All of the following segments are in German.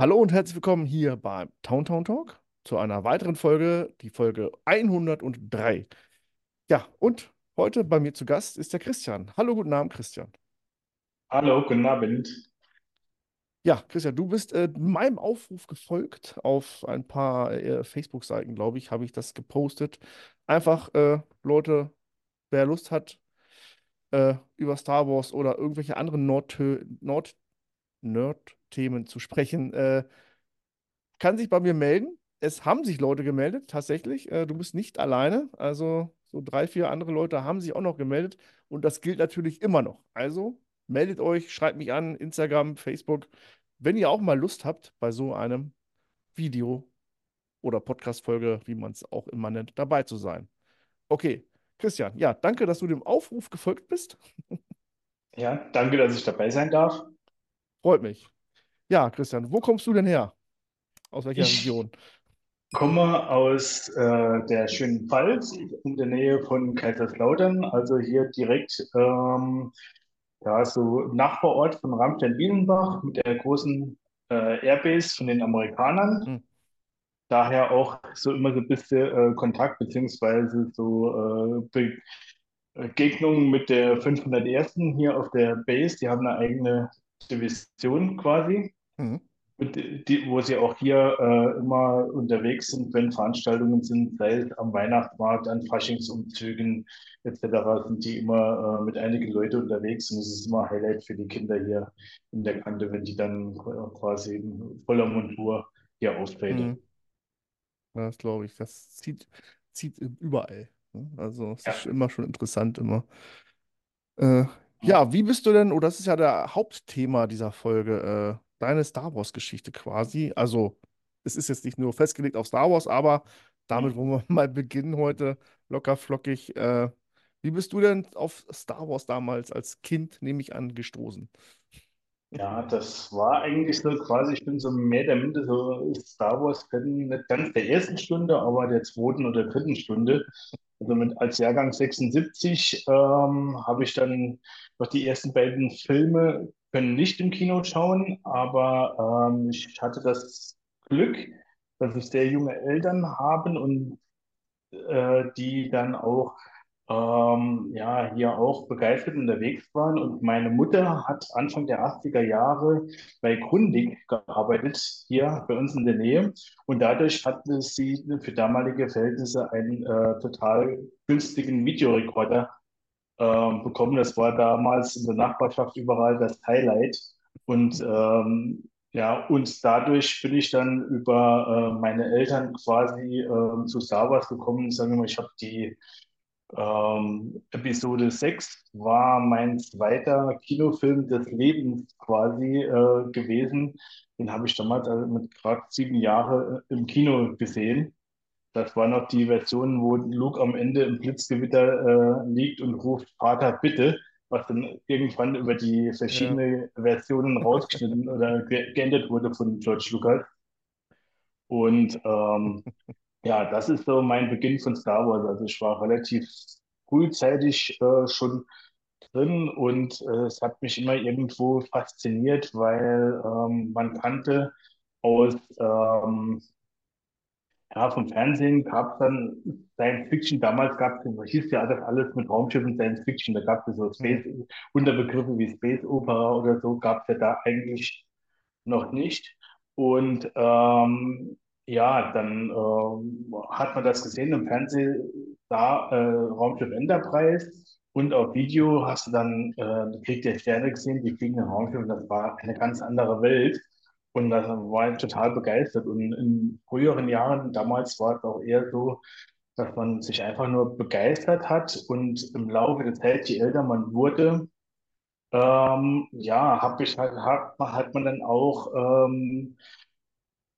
Hallo und herzlich willkommen hier beim Town Town Talk zu einer weiteren Folge, die Folge 103. Ja, und heute bei mir zu Gast ist der Christian. Hallo, guten Abend, Christian. Hallo, guten Abend. Ja, Christian, du bist äh, meinem Aufruf gefolgt. Auf ein paar äh, Facebook-Seiten, glaube ich, habe ich das gepostet. Einfach, äh, Leute, wer Lust hat, äh, über Star Wars oder irgendwelche anderen Nord Nord Nerd-Themen zu sprechen, äh, kann sich bei mir melden. Es haben sich Leute gemeldet, tatsächlich. Äh, du bist nicht alleine. Also so drei, vier andere Leute haben sich auch noch gemeldet. Und das gilt natürlich immer noch. Also meldet euch, schreibt mich an, Instagram, Facebook, wenn ihr auch mal Lust habt, bei so einem Video oder Podcast-Folge, wie man es auch immer nennt, dabei zu sein. Okay, Christian, ja, danke, dass du dem Aufruf gefolgt bist. Ja, danke, dass ich dabei sein darf. Freut mich. Ja, Christian, wo kommst du denn her? Aus welcher Ich Region? komme aus äh, der schönen Pfalz in der Nähe von Kaiserslautern, also hier direkt ähm, ja, so Nachbarort von Ramstein-Bielenbach mit der großen äh, Airbase von den Amerikanern. Hm. Daher auch so immer so ein bisschen äh, Kontakt beziehungsweise so äh, Be Begegnungen mit der 501. hier auf der Base. Die haben eine eigene Division quasi. Hm. mit, die, wo sie auch hier äh, immer unterwegs sind, wenn Veranstaltungen sind, sei es am Weihnachtsmarkt, an Faschingsumzügen etc., sind die immer äh, mit einigen Leuten unterwegs und es ist immer Highlight für die Kinder hier in der Kante, wenn die dann äh, quasi in voller Montur hier auftreten. Hm. Das glaube ich. Das zieht, zieht überall. ne? Also, es ist Ja, immer schon interessant, immer. Äh, ja, wie bist du denn, oder das ist ja der Hauptthema dieser Folge, äh, deine Star Wars-Geschichte quasi. Also, es ist jetzt nicht nur festgelegt auf Star Wars, aber damit wollen wir mal beginnen heute, locker flockig. Äh, wie bist du denn auf Star Wars damals als Kind, nehme ich an, gestoßen? Ja, das war eigentlich so quasi, ich bin so mehr der Mitte so Star Wars-Fan, nicht ganz der ersten Stunde, aber der zweiten oder dritten Stunde. Also mit, als Jahrgang 76 ähm, habe ich dann noch die ersten beiden Filme können nicht im Kino schauen, aber ähm, ich hatte das Glück, dass ich sehr junge Eltern haben und äh, die dann auch ähm, ja, hier auch begeistert unterwegs waren. Und meine Mutter hat Anfang der 80er Jahre bei Grundig gearbeitet, hier bei uns in der Nähe. Und dadurch hatte sie für damalige Verhältnisse einen äh, total günstigen Videorekorder ähm, bekommen. Das war damals in der Nachbarschaft überall das Highlight. Und ähm, ja, und dadurch bin ich dann über äh, meine Eltern quasi ähm, zu Star Wars gekommen. Sagen wir mal, ich habe die ähm, Episode 6 war mein zweiter Kinofilm des Lebens quasi äh, gewesen. Den habe ich damals also mit gerade sieben Jahren im Kino gesehen. Das war noch die Version, wo Luke am Ende im Blitzgewitter äh, liegt und ruft Vater, bitte, was dann irgendwann über die Ja. verschiedenen Versionen rausgeschnitten oder ge geändert wurde von George Lucas. Und ähm, ja, das ist so mein Beginn von Star Wars. Also ich war relativ frühzeitig äh, schon drin und äh, es hat mich immer irgendwo fasziniert, weil ähm, man kannte aus ähm, ja, vom Fernsehen gab es dann Science Fiction. Damals gab es, ja das alles mit Raumschiffen Science Fiction. Da gab es so. Space, Unterbegriffe wie Space Opera oder so, gab es ja da eigentlich noch nicht. Und ähm, ja, dann ähm, hat man das gesehen im Fernsehen, da äh, Raumschiff Enterprise und auf Video hast du dann äh, Krieg der Sterne gesehen, die fliegenden Raumschiffe, das war eine ganz andere Welt. Und da war ich total begeistert. Und in früheren Jahren, damals war es auch eher so, dass man sich einfach nur begeistert hat und im Laufe der Zeit, je älter man wurde, ähm, ja, hab ich hat, hat man dann auch ähm,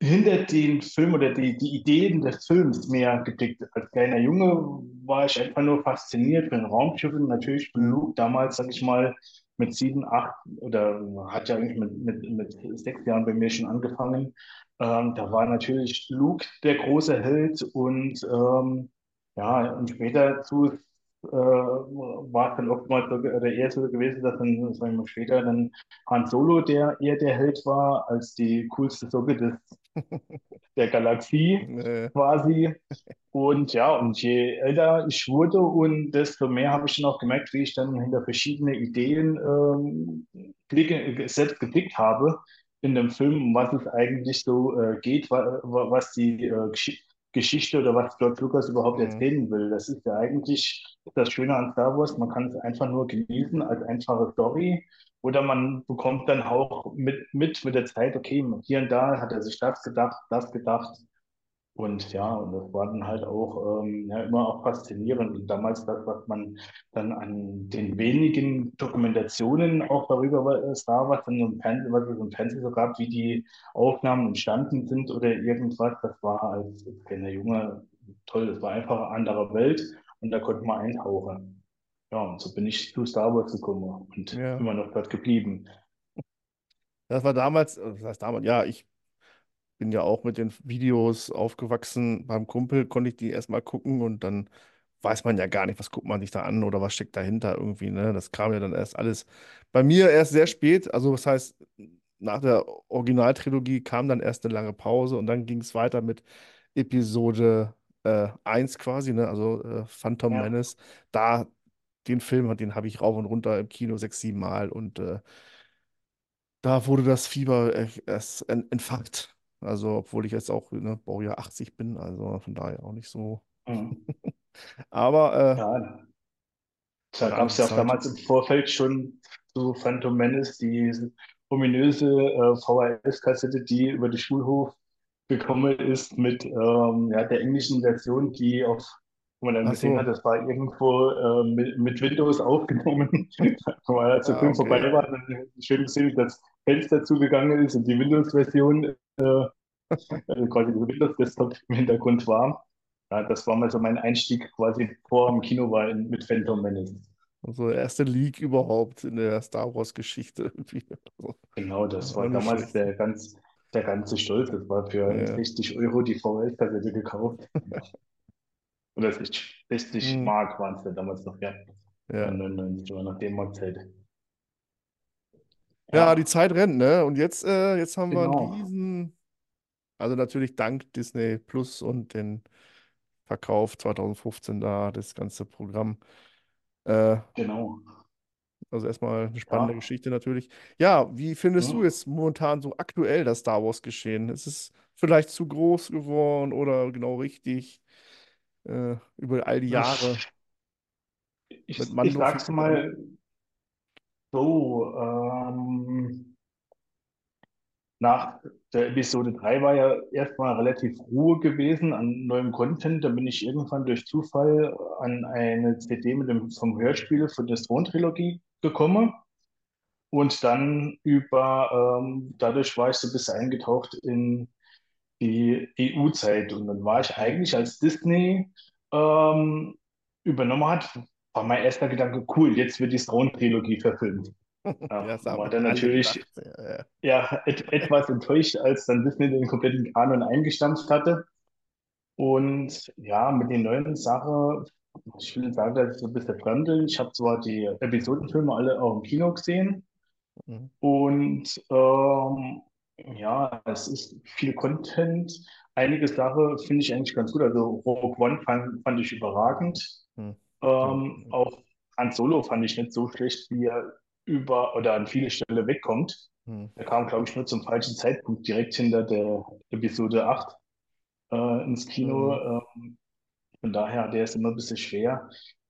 hinter den Film oder die, die Ideen des Films mehr geblickt. Als kleiner Junge war ich einfach nur fasziniert von Raumschiffen, natürlich. Luke damals, sag ich mal, mit sieben, acht oder hat ja eigentlich mit, mit, mit sechs Jahren bei mir schon angefangen. Ähm, da war natürlich Luke der große Held und ähm, ja, und später zu äh, war es dann oftmals so, oder eher so gewesen, dass dann, sagen wir später dann Han Solo der eher der Held war, als die coolste Socke des, der Galaxie quasi. Und ja, und je älter ich wurde und desto mehr habe ich dann auch gemerkt, wie ich dann hinter verschiedene Ideen ähm, blicke, selbst geblickt habe in dem Film, um was es eigentlich so äh, geht, wa, wa, was die äh, Gesch Geschichte oder was George Lucas überhaupt hm, erzählen will. Das ist ja eigentlich das Schöne an Star Wars, man kann es einfach nur genießen als einfache Story. Oder man bekommt dann auch mit, mit mit der Zeit, okay, hier und da hat er sich das gedacht, das gedacht. Und ja, und das war dann halt auch ähm, ja, immer auch faszinierend. Und damals das, was man dann an den wenigen Dokumentationen auch darüber wa- sah, was dann im Fernsehen, was es im Fernsehen so gab, wie die Aufnahmen entstanden sind oder irgendwas, das war als kleiner Junge toll. Das war einfach eine andere Welt und da konnte man eintauchen. Ja, und so bin ich zu Star Wars gekommen und ja. immer noch dort geblieben. Das war damals, äh, das heißt damals, ja, ich bin ja auch mit den Videos aufgewachsen. Beim Kumpel konnte ich die erstmal gucken und dann weiß man ja gar nicht, was guckt man sich da an oder was steckt dahinter irgendwie, ne? Das kam ja dann erst alles bei mir erst sehr spät. Also, das heißt, nach der Originaltrilogie kam dann erst eine lange Pause und dann ging es weiter mit Episode äh, 1 quasi, ne? Also äh, Phantom Ja. Menace. Da, den Film, den habe ich rauf und runter im Kino sechs, sieben Mal und äh, da wurde das Fieber äh, erst en- entfacht. Also, obwohl ich jetzt auch, ne, Baujahr 80 bin, also von daher auch nicht so. Mhm. Aber äh, Ja, Da gab es ja auch Zeit. damals im Vorfeld schon zu Phantom Menace diese ominöse äh, VHS-Kassette, die über den Schulhof gekommen ist mit ähm, ja, der englischen Version, die auf, wo man dann Ach gesehen hat, so, das war irgendwo äh, mit, mit Windows aufgenommen. Weil als der ah, Film vorbei okay. war, dann schön gesehen, dass Fenster zugegangen ist und die Windows-Version, äh, also quasi der Windows-Desktop im Hintergrund war. Ja, das war mal so mein Einstieg quasi vor dem Kino war in, mit Phantom Menace. Also der erste Leak überhaupt in der Star Wars-Geschichte. Genau, das war damals der ganz, der ganze Stolz. Das war für Ja, 60 Euro die VHS-Kassette gekauft. Oder 60, 60 hm, Mark waren es ja damals noch, ja. ja. 99 war nach D-Mark-Zeit. Ja, die Zeit rennt, ne? Und jetzt, äh, jetzt haben wir einen genau, riesen, also natürlich dank Disney Plus und den Verkauf 2015 da, das ganze Programm. Äh, genau. Also erstmal eine spannende Ja, Geschichte natürlich. Ja, wie findest du hm. jetzt momentan so aktuell das Star Wars geschehen? Ist es vielleicht zu groß geworden oder genau richtig äh, über all die Jahre Ich, ich sag's mal so, ähm, Nach der Episode 3 war ja erstmal relativ Ruhe gewesen an neuem Content. Da bin ich irgendwann durch Zufall an eine CD mit dem, vom Hörspiel von der Thron-Trilogie gekommen. Und dann über, ähm, dadurch war ich so ein bisschen eingetaucht in die EU-Zeit. Und dann war ich eigentlich, als Disney ähm, übernommen hat, war mein erster Gedanke, cool, jetzt wird die Thron-Trilogie verfilmt. Ja, war dann natürlich gedacht. Ja, ja. ja, et etwas enttäuscht, als dann Disney den kompletten Kanon eingestampft hatte. Und ja, mit den neuen Sachen, ich will sagen, dass ich so ein bisschen fremdel. Ich habe zwar die Episodenfilme alle auch im Kino gesehen Mhm. und ähm, ja, es ist viel Content. Einige Sachen finde ich eigentlich ganz gut. Also Rogue One fand, fand ich überragend. Mhm. Ähm, auch Han Solo fand ich nicht so schlecht, wie er über oder an viele Stellen wegkommt. Mhm. Der kam, glaube ich, nur zum falschen Zeitpunkt direkt hinter der Episode 8 äh, ins Kino. Mhm. Äh, von daher, der ist immer ein bisschen schwer.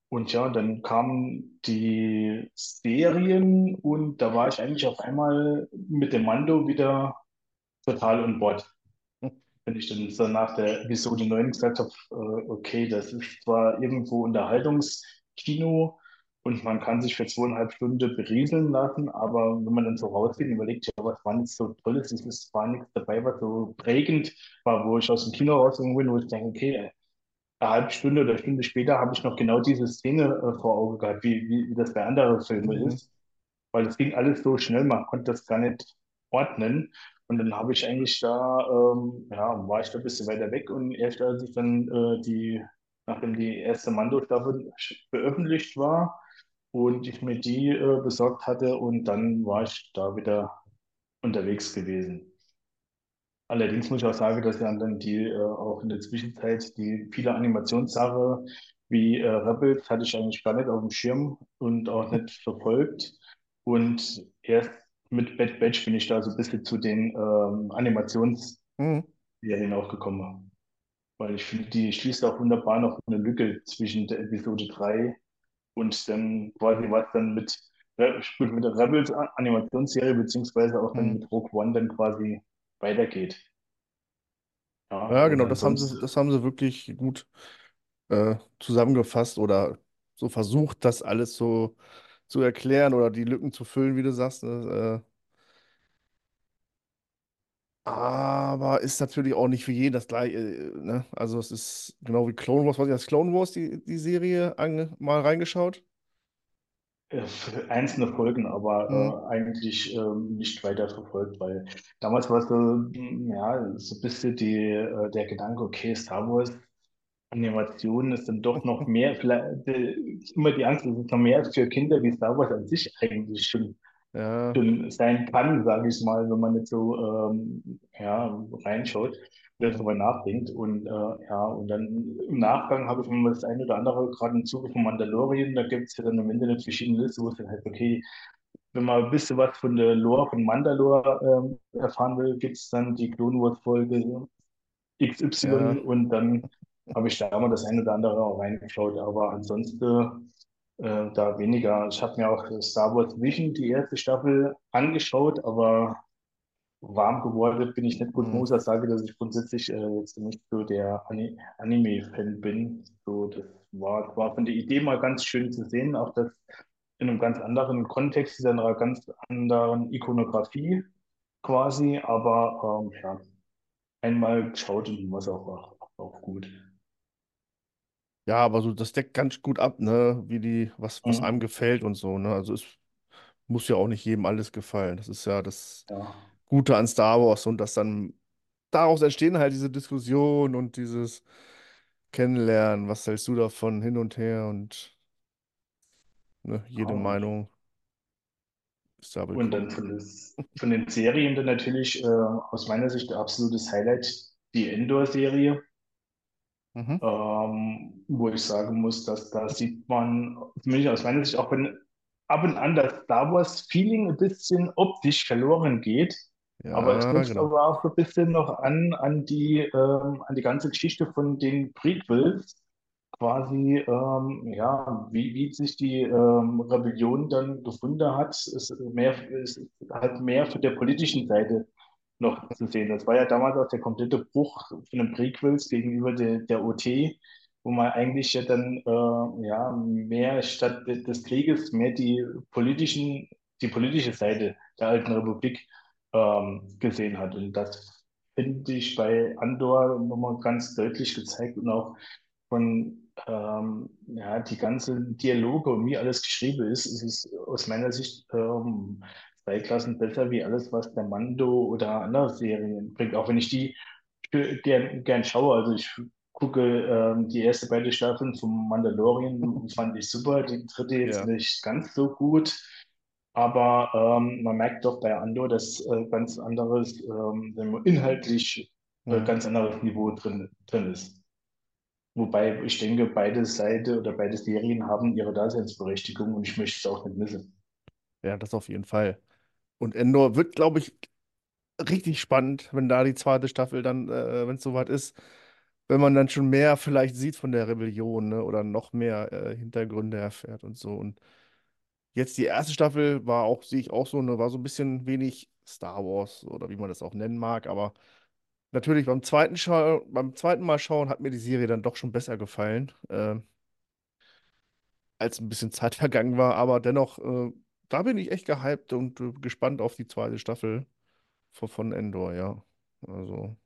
Und ja, dann kamen die Serien und da war ich eigentlich auf einmal mit dem Mando wieder total on Bord wenn ich dann so nach der Episode 9 gesagt habe, äh, okay, das ist zwar irgendwo Unterhaltungskino und man kann sich für zweieinhalb Stunden berieseln lassen, aber wenn man dann so rausgeht und überlegt, ja, was war nicht so Tolles, es ist- war nichts dabei, was so prägend war, wo ich aus dem Kino rausgegangen bin, wo ich denke, okay, eine halbe Stunde oder eine Stunde später habe ich noch genau diese Szene äh, vor Augen gehabt, wie, wie, wie das bei anderen Filmen Mhm. ist weil es ging alles so schnell, man konnte das gar nicht ordnen. Und dann habe ich eigentlich da, ähm, ja, war ich da ein bisschen weiter weg und erst als ich dann äh, die nachdem die erste Mando-Staffel veröffentlicht war und ich mir die äh, besorgt hatte und dann war ich da wieder unterwegs gewesen. Allerdings muss ich auch sagen, dass ja dann die äh, auch in der Zwischenzeit die viele Animationssache wie äh, Rebels hatte ich eigentlich gar nicht auf dem Schirm und auch nicht verfolgt. Und erst mit Bad Batch bin ich da so ein bisschen zu den ähm, Animationsserien Mhm. auch gekommen. Weil ich finde, die schließt auch wunderbar noch eine Lücke zwischen der Episode 3 und dann quasi was dann mit, gut, mit der Rebels Animationsserie beziehungsweise auch dann Mhm. mit Rogue One dann quasi weitergeht. Ja, Ja, und genau, das haben sie, das haben sie wirklich gut äh, zusammengefasst oder so versucht, das alles so zu erklären oder die Lücken zu füllen, wie du sagst. Ne? Äh, aber ist natürlich auch nicht für jeden das gleiche. Äh, ne? Also es ist genau wie Clone Wars. Was ich als Clone Wars die, die Serie ange mal reingeschaut? äh, einzelne Folgen, Hm, aber äh, eigentlich ähm, nicht weiter verfolgt, weil damals war es so, mm, ja, so ein bisschen die, äh, der Gedanke, okay, Star Wars Animation ist dann doch noch mehr, vielleicht, äh, immer die Angst, dass es noch mehr für Kinder wie Star Wars an sich eigentlich schon ja. sein kann, sage ich mal, wenn man nicht so ähm, ja, reinschaut, darüber nachdenkt. Und äh, ja, und dann im Nachgang habe ich mir das eine oder andere, gerade im Zuge von Mandalorian, da gibt es ja dann im Internet verschiedene Listen, wo es dann halt, okay, wenn man ein bisschen was von der Lore von Mandalore ähm, erfahren will, gibt es dann die Clone Wars Folge XY ja. und dann habe ich da mal das eine oder andere auch reingeschaut. Aber ansonsten äh, da weniger. Ich habe mir auch Star Wars Vision, die erste Staffel, angeschaut, aber warm geworden bin ich nicht gut. Hm. Muss auch sagen, dass ich grundsätzlich äh, jetzt nicht so der Ani Anime-Fan bin. So, das war, war von der Idee mal ganz schön zu sehen, auch das in einem ganz anderen Kontext, in einer ganz anderen Ikonografie quasi. Aber ähm, ja, einmal geschaut und war es auch, auch, auch gut. Ja, aber so, das deckt ganz gut ab, ne? Wie die, was, was einem Mhm. gefällt und so, ne? Also es muss ja auch nicht jedem alles gefallen. Das ist ja das Ja. Gute an Star Wars und dass dann daraus entstehen halt diese Diskussion und dieses Kennenlernen. Was hältst du davon hin und her und ne, jede und Meinung ist da Und willkommen. dann von, das, von den Serien dann natürlich äh, aus meiner Sicht absolutes Highlight die Endor-Serie, Mhm. ähm, wo ich sagen muss, dass da sieht man, zumindest aus meiner Sicht, auch wenn ab und an das Star Wars-Feeling ein bisschen optisch verloren geht, aber es Ja, knüpft genau. aber auch so ein bisschen noch an, an die, ähm, an die ganze Geschichte von den Prequels, quasi, ähm, ja, wie, wie sich die ähm, Rebellion dann gefunden hat, ist mehr, ist halt mehr für der politischen Seite noch zu sehen. Das war ja damals auch der komplette Bruch von den Prequels gegenüber der, der OT, wo man eigentlich ja dann äh, ja mehr statt de- des Krieges mehr die politischen, die politische Seite der alten Republik ähm, gesehen hat. Und das finde ich bei Andor nochmal ganz deutlich gezeigt und auch von ähm, ja, die ganzen Dialoge und wie alles geschrieben ist, ist es aus meiner Sicht ähm, zwei Klassen besser wie alles, was der Mando oder andere Serien bringt. Auch wenn ich die gern, gern schaue. Also ich gucke ähm, die erste beide Staffeln vom Mandalorian, fand ich super. Die dritte jetzt Ja. nicht ganz so gut. Aber ähm, man merkt doch bei Andor, dass äh, ganz anderes, ähm, inhaltlich äh, ganz anderes Niveau drin, drin ist. Wobei ich denke, beide Seiten oder beide Serien haben ihre Daseinsberechtigung und ich möchte es auch nicht missen. Ja, das auf jeden Fall. Und Endor wird, glaube ich, richtig spannend, wenn da die zweite Staffel dann, äh, wenn es soweit ist, wenn man dann schon mehr vielleicht sieht von der Rebellion, ne? Oder noch mehr äh, Hintergründe erfährt und so. Und jetzt die erste Staffel war auch, sehe ich auch so, ne, war so ein bisschen wenig Star Wars oder wie man das auch nennen mag, aber natürlich beim zweiten Schau beim zweiten Mal schauen hat mir die Serie dann doch schon besser gefallen, äh, als ein bisschen Zeit vergangen war, aber dennoch, äh, da bin ich echt gehypt und äh, gespannt auf die zweite Staffel von, von Endor, ja. Also,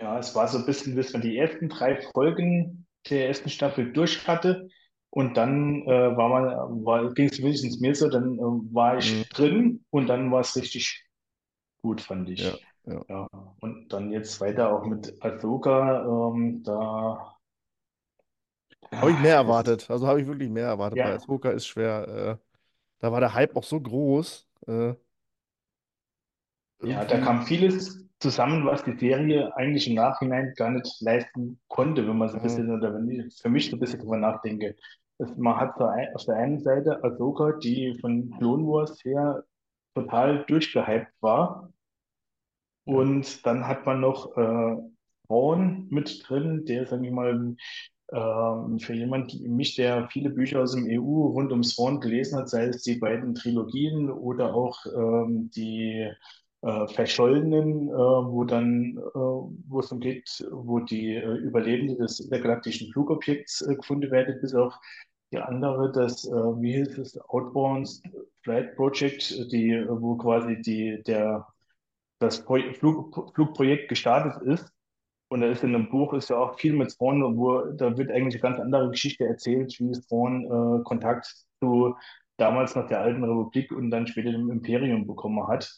Ja, es war so ein bisschen, bis man die ersten drei Folgen der ersten Staffel durch hatte. Und dann äh, war man, war, ging es wenigstens mir so, dann äh, war ich drin und dann war es richtig gut, fand ja, ich. ja. Ja. Und dann jetzt weiter auch mit Ahsoka, ähm, da Habe ich Ja, mehr das, erwartet. Also habe ich wirklich mehr erwartet. Bei ja, Ahsoka ist schwer. Da war der Hype auch so groß. Äh, ja, da kam vieles zusammen, was die Serie eigentlich im Nachhinein gar nicht leisten konnte, wenn man so ein bisschen, oder wenn ich für mich so ein bisschen drüber nachdenke. Das, man hat so ein, auf der einen Seite Ahsoka, die von Clone Wars her total durchgehypt war. Und dann hat man noch äh, Thrawn mit drin, der, sag ich mal, ähm, für jemand wie mich, der viele Bücher aus dem EU rund ums Thrawn gelesen hat, sei es die beiden Trilogien oder auch ähm, die äh, Verschollenen, äh, wo dann, äh, wo es um geht, wo die äh, Überlebenden des intergalaktischen Flugobjekts äh, gefunden werden, bis auf die andere, das, äh, wie hieß es, Outbound Flight Project, die, wo quasi die, der das Pro Flug Flugprojekt gestartet ist. Und da ist in einem Buch ist ja auch viel mit Thrawn, wo da wird eigentlich eine ganz andere Geschichte erzählt, wie Thrawn äh, Kontakt zu damals noch der alten Republik und dann später dem Imperium bekommen hat.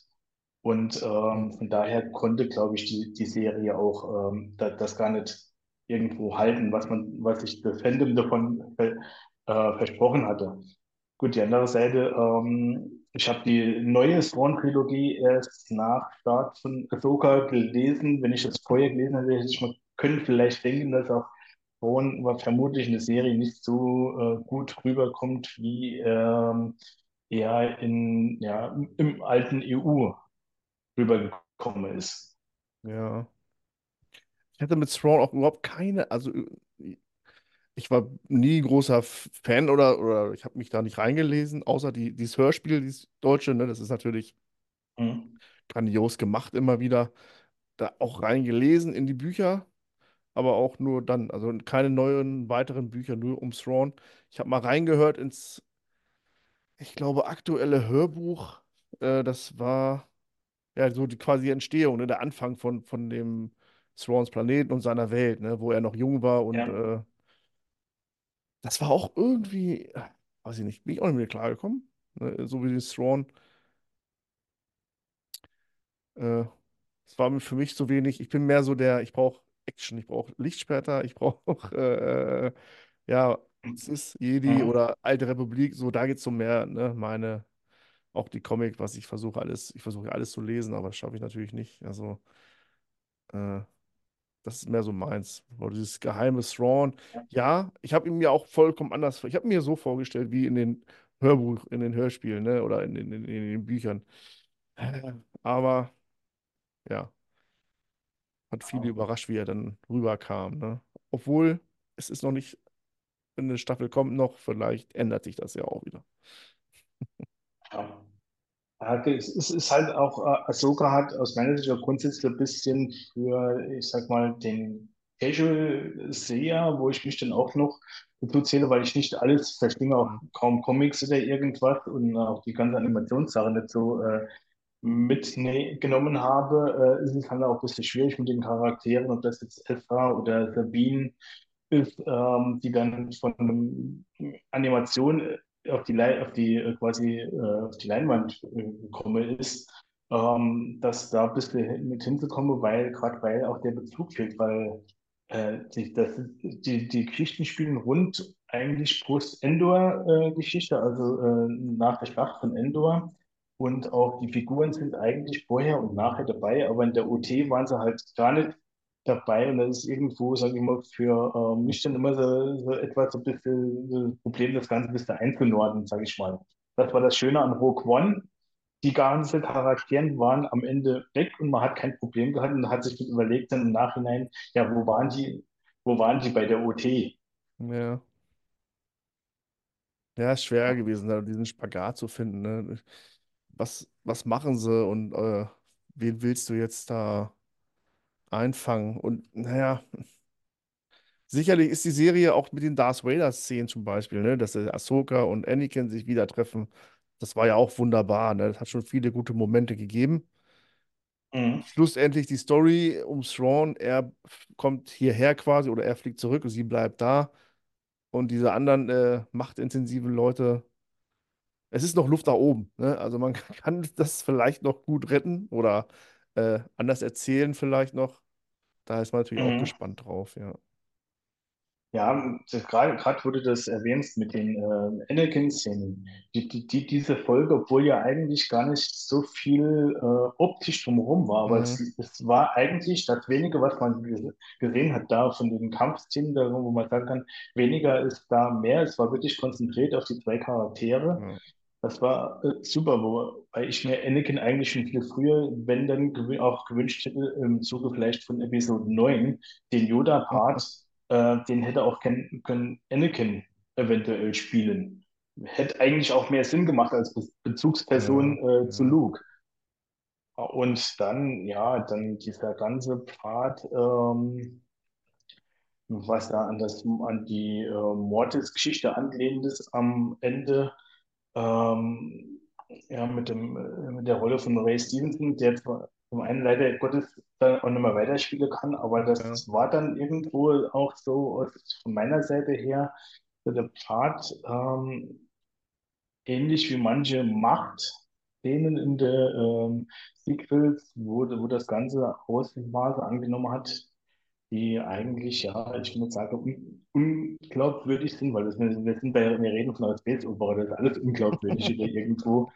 Und Hm. ähm, von daher konnte, glaube ich, die, die Serie auch ähm, da, das gar nicht irgendwo halten, was man, was sich das Fandom davon äh, versprochen hatte. Gut, die andere Seite, ähm, ich habe die neue Thrawn-Trilogie erst nach Start von Ahsoka gelesen. Wenn ich das vorher gelesen hätte, hätte ich mal können vielleicht denken, dass auch Thrawn vermutlich eine Serie nicht so äh, gut rüberkommt, wie ähm, er in, ja, im alten EU rübergekommen ist. Ja. Ich hatte mit Thrawn auch überhaupt keine, also ich war nie großer Fan oder, oder ich habe mich da nicht reingelesen, außer die, dieses Hörspiel, dieses Deutsche, ne, das ist natürlich Mhm. grandios gemacht immer wieder. Da auch reingelesen in die Bücher, aber auch nur dann, also keine neuen weiteren Bücher, nur um Thrawn. Ich habe mal reingehört ins, ich glaube, aktuelle Hörbuch, äh, das war ja so die quasi Entstehung, ne, der Anfang von, von dem Thrawns Planeten und seiner Welt, ne, wo er noch jung war und Ja, äh, Das war auch irgendwie, äh, weiß ich nicht, bin ich auch nicht mehr klargekommen. Ne? So wie die Thrawn. Äh, es war für mich so wenig. Ich bin mehr so der, ich brauche Action, ich brauche Lichtschwerter, ich brauche, äh, ja, es ist Jedi mhm. oder Alte Republik, so, da geht es um mehr, ne? Meine, auch die Comic, was ich versuche alles, ich versuche alles zu lesen, aber das schaffe ich natürlich nicht. Also, äh, Das ist mehr so meins. Aber dieses geheime Thrawn. Ja, ich habe ihn mir auch vollkommen anders. Ich habe mir so vorgestellt, wie in den Hörbuch, in den Hörspielen, ne? Oder in, in, in, in den Büchern. Aber ja, hat viele überrascht, wie er dann rüberkam, ne? Obwohl, es ist noch nicht, eine Staffel kommt noch, vielleicht ändert sich das ja auch wieder. ja. Ja, Es ist, halt auch, äh, Ahsoka hat aus meiner Sicht grundsätzlich ein bisschen für, ich sag mal, den Casual-Seher, wo ich mich dann auch noch dazu zähle, weil ich nicht alles verstehe, auch kaum Comics oder irgendwas und auch die ganze Animationssache nicht so äh, mitgenommen habe, äh, ist es halt auch ein bisschen schwierig mit den Charakteren, ob das jetzt Ezra oder Sabine ist, ähm, die dann von Animation äh, auf die, auf die äh, quasi äh, auf die Leinwand äh, gekommen ist, ähm, dass da ein bisschen mit hinzukommen, weil gerade weil auch der Bezug fehlt, weil äh, die, das, die, die Geschichten spielen rund eigentlich Post-Endor-Geschichte, also äh, nach der Schlacht von Endor. Und auch die Figuren sind eigentlich vorher und nachher dabei, aber in der OT waren sie halt gar nicht dabei. Und das ist irgendwo, sage ich mal, für ähm, mich dann immer so, so etwas so ein bisschen so ein Problem, das Ganze ein bisschen einzunordnen, sage ich mal. Das war das Schöne an Rogue One. Die ganzen Charakteren waren am Ende weg und man hat kein Problem gehabt und hat sich überlegt dann im Nachhinein, ja, wo waren die, wo waren die bei der OT? Ja. Ja, schwer gewesen, diesen Spagat zu finden, ne? Was, was machen sie und äh, wen willst du jetzt da einfangen? Und naja, sicherlich ist die Serie auch mit den Darth Vader-Szenen zum Beispiel, ne? Dass Ahsoka und Anakin sich wieder treffen. Das war ja auch wunderbar, ne? Das hat schon viele gute Momente gegeben. Mhm. Schlussendlich die Story um Thrawn, er kommt hierher quasi oder er fliegt zurück und sie bleibt da. Und diese anderen äh, machtintensiven Leute, es ist noch Luft nach oben, ne? Also man kann das vielleicht noch gut retten oder äh, anders erzählen vielleicht noch. Da ist man natürlich auch Mhm. gespannt drauf, ja. Ja, gerade wo du das erwähnst mit den äh, Anakin-Szenen, die, die, die, diese Folge, obwohl ja eigentlich gar nicht so viel äh, optisch drumherum war, aber es, Mhm. es war eigentlich das wenige, was man ges- gesehen hat da von den Kampfszenen, wo man sagen kann, weniger ist da mehr. Es war wirklich konzentriert auf die zwei Charaktere. Ja, Das war äh, super, wobei ich mir Anakin eigentlich schon viel früher, wenn dann auch gewünscht hätte, im Zuge vielleicht von Episode 9 den Yoda-Part, äh, den hätte auch Ken, können Anakin eventuell spielen. Hätte eigentlich auch mehr Sinn gemacht als Be ja, Bezugsperson äh, zu ja, Luke. Und dann, ja, dann dieser ganze Part, ähm, was da an das, an die äh, Mortis-Geschichte angelehnt ist am Ende ähm, ja, mit dem, äh, mit der Rolle von Ray Stevenson, der zwar zum einen leider Gottes dann auch nicht mehr weiterspielen kann, aber ja, das war dann irgendwo auch so aus- von meiner Seite her so der Part, ähm, ähnlich wie manche Macht-Szenen in der ähm, Sequels, wo, wo das Ganze Ausmaße angenommen hat, die eigentlich, ja, ich würde sagen, un unglaubwürdig sind, weil das, wir sind bei, wir reden von Opera, das ist alles unglaubwürdig oder irgendwo.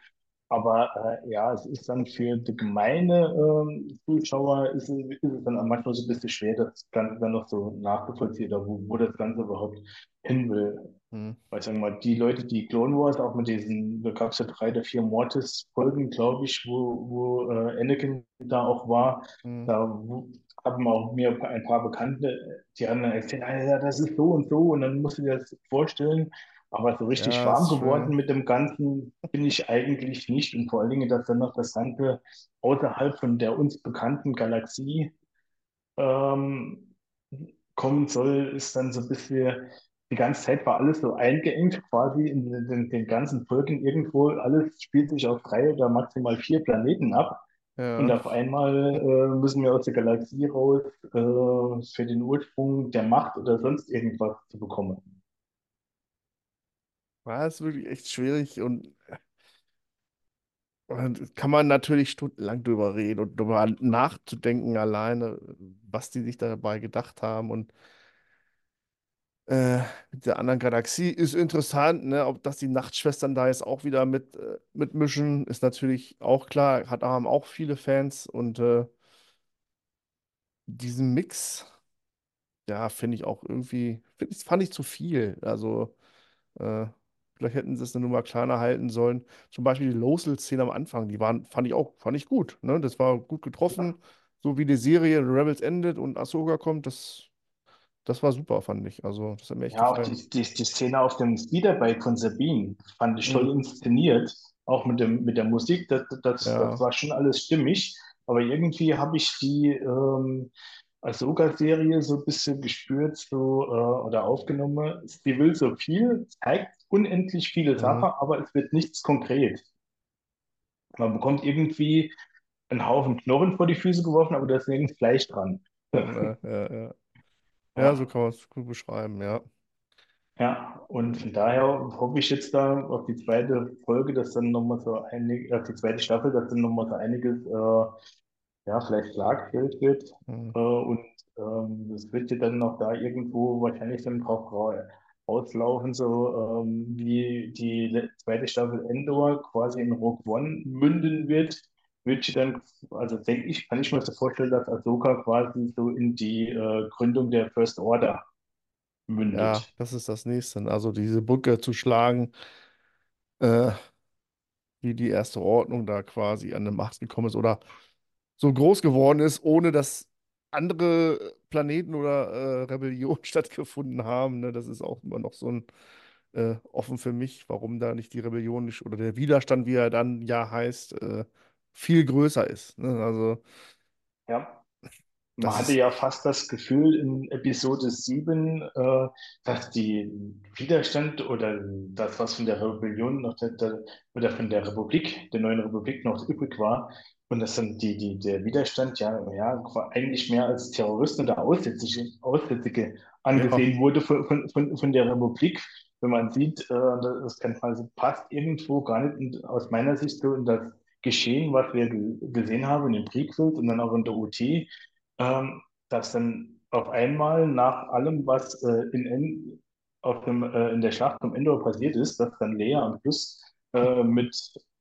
Aber äh, ja, es ist dann für die gemeine ähm, Zuschauer ist, es- ist es dann manchmal so ein bisschen schwer, das Ganze dann noch so nachzuvollziehen, wo, wo das Ganze überhaupt hin will. mhm. Weil sagen wir mal, die Leute, die Clone Wars, auch mit diesen, da gab es ja drei oder vier Mortis-Folgen, glaube ich, wo, wo äh, Anakin da auch war. Mhm. Da wo- haben auch mir ein paar Bekannte, die haben dann erzählt, ah, ja, das ist so und so, und dann musst du dir das vorstellen. Aber so richtig Ja, warm geworden mit dem Ganzen bin ich eigentlich nicht. Und vor allen Dingen, dass dann noch das Ganze außerhalb von der uns bekannten Galaxie ähm, kommen soll, ist dann so ein bisschen, die ganze Zeit war alles so eingeengt, quasi in den, den, den ganzen Folgen irgendwo, alles spielt sich auf drei oder maximal vier Planeten ab. Und Ja. auf einmal äh, müssen wir aus der Galaxie raus äh, für den Ursprung der Macht oder sonst irgendwas zu bekommen. War es wirklich echt schwierig und, und kann man natürlich stundenlang drüber reden und drüber nachzudenken alleine, was die sich dabei gedacht haben und äh, mit der anderen Galaxie ist interessant, ne? Ob dass die Nachtschwestern da jetzt auch wieder mit äh, mitmischen, ist natürlich auch klar, hat haben auch viele Fans und äh, diesen Mix, ja, finde ich auch irgendwie, find fand ich zu viel. Also Äh, vielleicht hätten sie es eine Nummer kleiner halten sollen. Zum Beispiel die Losel-Szene am Anfang, die waren, fand ich auch, fand ich gut. Ne? Das war gut getroffen. So wie die Serie Rebels endet und Ahsoka kommt, das, das war super, fand ich. Also, das hat mir echt Ja, auch gefallen. die, die, die Szene auf dem Speederbike von Sabine fand ich toll Mhm. inszeniert. Auch mit dem, mit der Musik, das, das, das Ja, war schon alles stimmig. Aber irgendwie habe ich die ähm, Ahsoka-Serie so ein bisschen gespürt so, äh, oder aufgenommen. Sie will so viel, zeigt unendlich viele mhm. Sachen, aber es wird nichts konkret. Man bekommt irgendwie einen Haufen Knochen vor die Füße geworfen, aber da ist nirgends Fleisch dran. Ja, ja, ja. Ja, so kann man es gut beschreiben, ja. Ja, und von daher hoffe ich jetzt da auf die zweite Folge, dass dann nochmal so einig, auf die zweite Staffel, dass dann nochmal so einiges, äh, ja, vielleicht schlagfertig wird. Mhm. Äh, und ähm, es wird ja dann noch da irgendwo wahrscheinlich dann drauf ra- rauslaufen, so ähm, wie die zweite Staffel Endor quasi in Rogue One münden wird. Wird sie dann, also denke ich, kann ich mir so vorstellen, dass Ahsoka quasi so in die äh, Gründung der First Order Ja, mündet. das ist das Nächste. Also diese Brücke zu schlagen, äh, wie die erste Ordnung da quasi an die Macht gekommen ist oder so groß geworden ist, ohne dass andere Planeten oder äh, Rebellionen stattgefunden haben. Ne? Das ist auch immer noch so ein äh, offen für mich, warum da nicht die Rebellion nicht oder der Widerstand, wie er dann ja heißt, äh, viel größer ist. Ne? Also Ja. Man das hatte ja fast das Gefühl in Episode 7, äh, dass die Widerstand oder das, was von der Rebellion noch der, der, oder von der Republik, der neuen Republik noch übrig war, und dass dann die, die, der Widerstand ja, ja eigentlich mehr als Terroristen oder Aussätzige, Aussätzige ja, angesehen wurde von, von, von, der Republik. Wenn man sieht, äh, das kann, also passt irgendwo gar nicht in, aus meiner Sicht so in das Geschehen, was wir ge gesehen haben in den Prequels und dann auch in der OT ähm, dass dann auf einmal nach allem, was äh, in, En- auf dem, äh, in der Schlacht um Endor passiert ist, dass dann Leia am Schluss äh, mit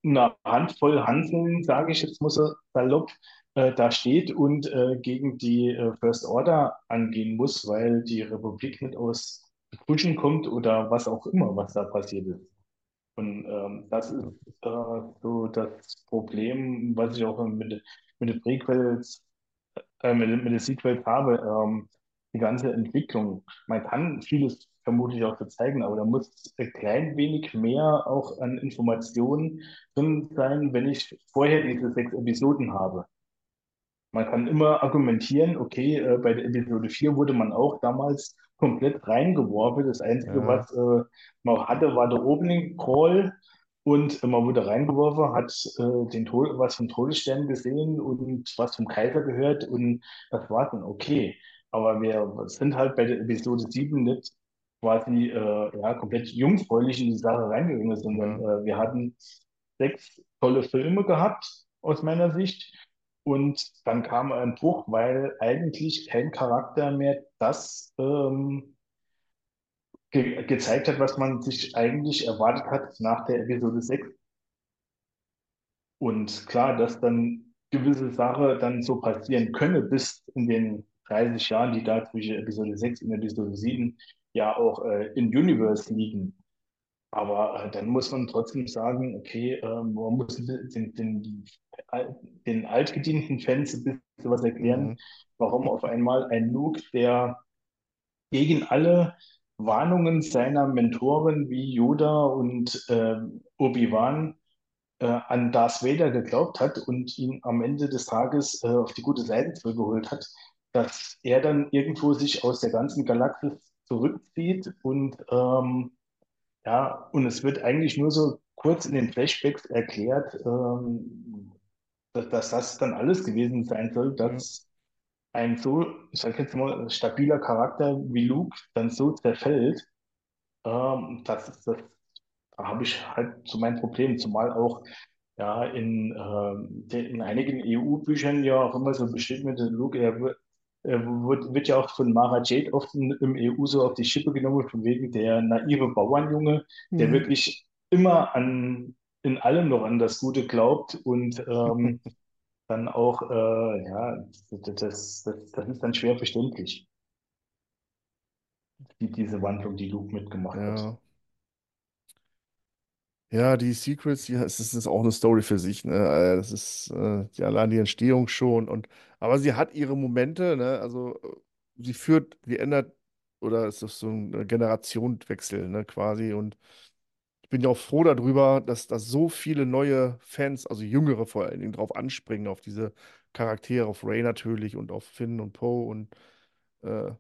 einer Handvoll Hanseln, sage ich jetzt mal so salopp, äh, da steht und äh, gegen die äh, First Order angehen muss, weil die Republik nicht aus Puschen kommt oder was auch immer, was da passiert ist. Und ähm, das ist äh, so das Problem, was ich auch mit, mit den Prequels äh, mit, mit den Sequels habe, ähm, die ganze Entwicklung. Man kann vieles vermutlich auch zeigen, aber da muss ein klein wenig mehr auch an Informationen drin sein, wenn ich vorher diese sechs Episoden habe. Man kann immer argumentieren, okay, äh, bei der Episode 4 wurde man auch damals komplett reingeworfen. Das Einzige, Ja, was äh, man hatte, war der Opening Call und man wurde reingeworfen, hat äh, den Tod, was vom Todesstern gesehen und was vom Kaiser gehört und das war dann okay. Aber wir sind halt bei der Episode 7 nicht quasi äh, ja, komplett jungfräulich in die Sache reingegangen, sondern äh, wir hatten sechs tolle Filme gehabt, aus meiner Sicht. Und dann kam ein Bruch, weil eigentlich kein Charakter mehr das ähm, ge gezeigt hat, was man sich eigentlich erwartet hat nach der Episode 6. Und klar, dass dann gewisse Sachen dann so passieren könne, bis in den 30 Jahren, die da zwischen Episode 6 und Episode 7 ja auch äh, in Universe liegen. Aber äh, dann muss man trotzdem sagen, okay, ähm, man muss den, den, den altgedienten Fans ein bisschen was erklären, Mhm. warum auf einmal ein Luke, der gegen alle Warnungen seiner Mentoren wie Yoda und ähm, Obi-Wan äh, an Darth Vader geglaubt hat und ihn am Ende des Tages äh, auf die gute Seite zurückgeholt hat, dass er dann irgendwo sich aus der ganzen Galaxis zurückzieht und ähm, ja, und es wird eigentlich nur so kurz in den Flashbacks erklärt, ähm, dass, dass das dann alles gewesen sein soll, Ja. dass ein so, ich sag jetzt mal, stabiler Charakter wie Luke dann so zerfällt. Ähm, das ist das, da habe ich halt so mein Problem, zumal auch ja in, ähm, den, in einigen EU-Büchern ja auch immer so wird, der Luke, er wird, er wird, wird ja auch von Mara Jade oft in, im EU so auf die Schippe genommen, von wegen der naive Bauernjunge, der Mhm. wirklich immer an in allem noch an das Gute glaubt und ähm, dann auch, äh, ja, das, das, das, ist dann schwer verständlich, die, diese Wandlung, die Luke mitgemacht hat. Ja. Ja, die Secrets, ja, es ist, auch eine Story für sich, ne? Äh, Das ist äh, die, allein die Entstehung schon und aber sie hat ihre Momente, ne? Also sie führt, sie ändert oder es ist so ein Generationenwechsel, ne, quasi und ich bin ja auch froh darüber, dass, dass so viele neue Fans, also jüngere vor allen Dingen, drauf anspringen, auf diese Charaktere, auf Rey natürlich und auf Finn und Poe und äh,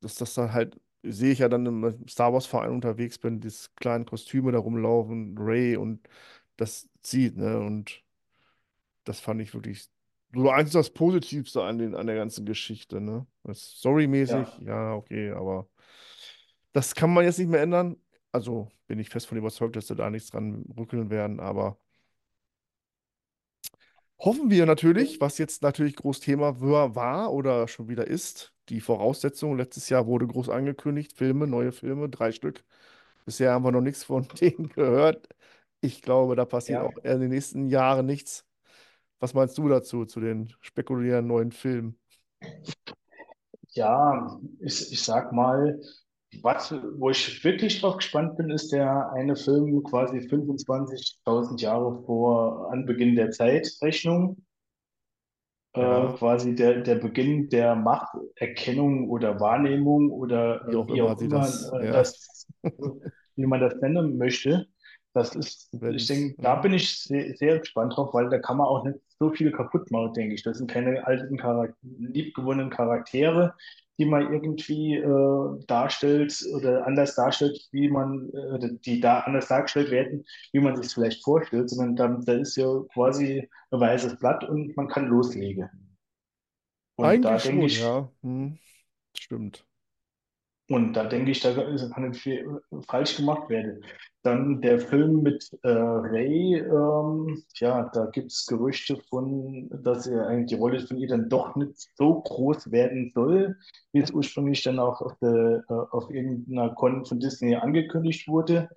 dass das dann halt, sehe ich ja dann im Star Wars-Verein unterwegs bin, diese kleinen Kostüme da rumlaufen, Rey und das sieht, ne? Und das fand ich wirklich so eins das Positivste an den, an der ganzen Geschichte, ne? Storymäßig, Ja, ja, okay, aber das kann man jetzt nicht mehr ändern. Also bin ich fest von überzeugt, dass sie da nichts dran rückeln werden, aber hoffen wir natürlich, was jetzt natürlich groß Thema war, oder schon wieder ist, die Voraussetzung. Letztes Jahr wurde groß angekündigt, Filme, neue Filme, drei Stück. Bisher haben wir noch nichts von denen gehört. Ich glaube, da passiert auch ja, in den nächsten Jahren nichts. Was meinst du dazu, zu den spekulären neuen Filmen? ja, ich, ich sag mal, was, wo ich wirklich drauf gespannt bin, ist der eine Film quasi 25.000 Jahre vor Anbeginn der Zeitrechnung. äh, Ja, quasi der, der Beginn der Machterkennung oder Wahrnehmung oder wie auch äh, wie auch immer das, äh, ja, das, wie man das nennen möchte. Das ist, ich denke, da bin ich sehr, sehr gespannt drauf, weil da kann man auch nicht so viel kaputt machen, denke ich. Das sind keine alten Charak liebgewonnenen Charaktere, die man irgendwie äh, darstellt oder anders darstellt, wie man, äh, die da anders dargestellt werden, wie man sich es vielleicht vorstellt, sondern da, da ist ja quasi ein weißes Blatt und man kann loslegen. Und da Eigentlich denke schon, ich, ja. Hm, stimmt. Und da denke ich, da kann nicht viel falsch gemacht werden. Dann der Film mit äh, Ray, ähm, ja, da gibt es Gerüchte von, dass er eigentlich die Rolle von ihr dann doch nicht so groß werden soll, wie es ursprünglich dann auch auf, der, äh, auf irgendeiner Con von Disney angekündigt wurde.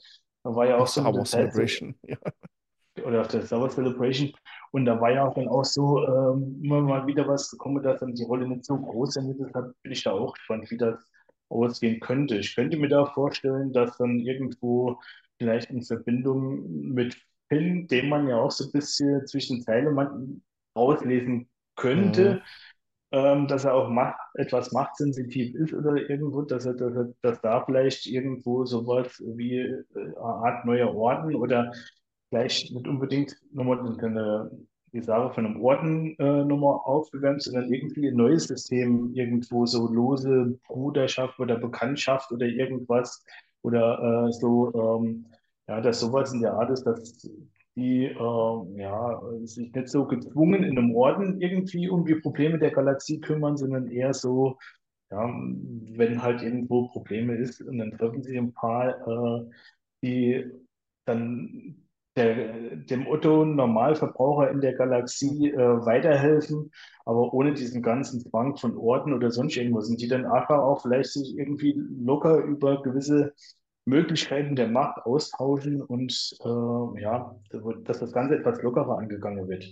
Da war ja auch so Star Wars Celebration. Ja. oder auf der Star Wars Celebration. Und da war ja auch dann auch so ähm, immer mal wieder was gekommen, dass dann die Rolle nicht so groß ist. Deshalb bin ich da auch gespannt, wie das ausgehen könnte. Ich könnte mir da vorstellen, dass dann irgendwo vielleicht in Verbindung mit Finn, den man ja auch so ein bisschen zwischen Zeilen man rauslesen Mhm. könnte, ähm, dass er auch macht, etwas machtsensitiv ist oder irgendwo, dass er, dass er, dass da vielleicht irgendwo sowas wie äh, eine Art neuer Orden oder vielleicht nicht unbedingt nochmal eine, die Sache von einem Orden äh, nochmal aufgewärmt, sondern irgendwie ein neues System, irgendwo so lose Bruderschaft oder Bekanntschaft oder irgendwas oder äh, so, ähm, ja, dass sowas in der Art ist, dass die äh, ja, sich nicht so gezwungen in einem Orden irgendwie um die Probleme der Galaxie kümmern, sondern eher so, ja, wenn halt irgendwo Probleme ist und dann treffen sich ein paar, äh, die dann der, dem Otto Normalverbraucher in der Galaxie äh, weiterhelfen, aber ohne diesen ganzen Zwang von Orden oder sonst irgendwas. Und die dann einfach auch vielleicht sich irgendwie locker über gewisse Möglichkeiten der Macht austauschen und äh, ja, dass das Ganze etwas lockerer angegangen wird.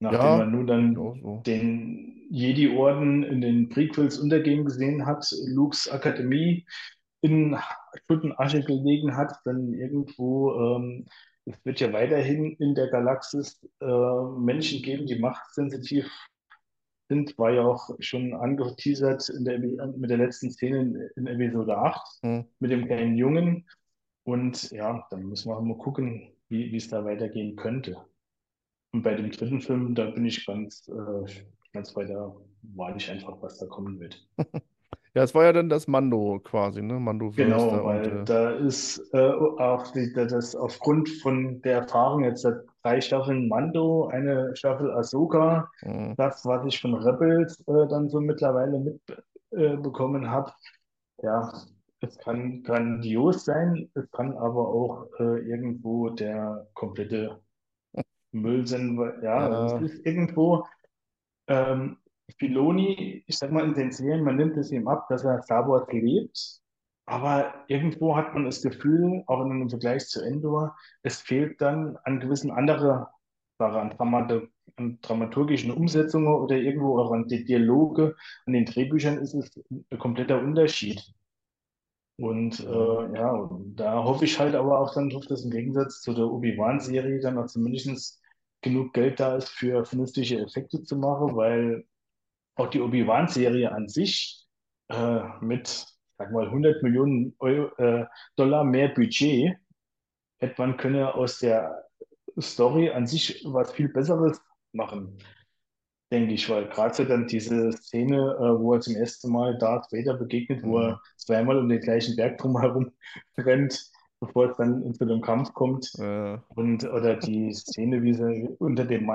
Nachdem Ja, man nun dann so. den Jedi-Orden in den Prequels untergehen gesehen hat, Lukes Akademie in und Asche gelegen hat, dann irgendwo, ähm, es wird ja weiterhin in der Galaxis äh, Menschen geben, die machtsensitiv sind, war ja auch schon angeteasert in der, mit der letzten Szene in, in Episode 8 Mhm. mit dem kleinen Jungen. Und ja, dann müssen wir mal gucken, wie es da weitergehen könnte. Und bei dem dritten Film, da bin ich ganz, äh, ganz bei der Wahl ich einfach, was da kommen wird. Ja, es war ja dann das Mando quasi, ne? Da Genau, und weil äh, da ist äh, auch die, da- das aufgrund von der Erfahrung jetzt drei Staffeln Mando, eine Staffel Ahsoka, mhm. das, was ich von Rebels äh, dann so mittlerweile mitbekommen äh, habe, ja, es kann grandios sein, es kann aber auch äh, irgendwo der komplette Müll sein, weil, ja, es ja, ist irgendwo Ähm, Filoni, ich sag mal, in den Serien, man nimmt es ihm ab, dass er Star Wars lebt, aber irgendwo hat man das Gefühl, auch in einem Vergleich zu Endor, es fehlt dann an gewissen anderen Sachen, an, an dramaturgischen Umsetzungen oder irgendwo auch an die Dialoge, an den Drehbüchern ist es ein kompletter Unterschied. Und ja, äh, ja, und da hoffe ich halt aber auch dann drauf, dass im Gegensatz zu der Obi-Wan-Serie dann auch zumindest genug Geld da ist für vernünftige Effekte zu machen, weil auch die Obi-Wan-Serie an sich äh, mit, sag mal, 100 Millionen Euro, äh, Dollar mehr Budget. Hätte man können aus der Story an sich was viel Besseres machen, denke ich, weil gerade so dann diese Szene, äh, wo er zum ersten Mal Darth Vader begegnet, wo mhm. er zweimal um den gleichen Berg drumherum rennt, bevor es dann zu dem Kampf kommt, äh, und oder die Szene, wie sie unter dem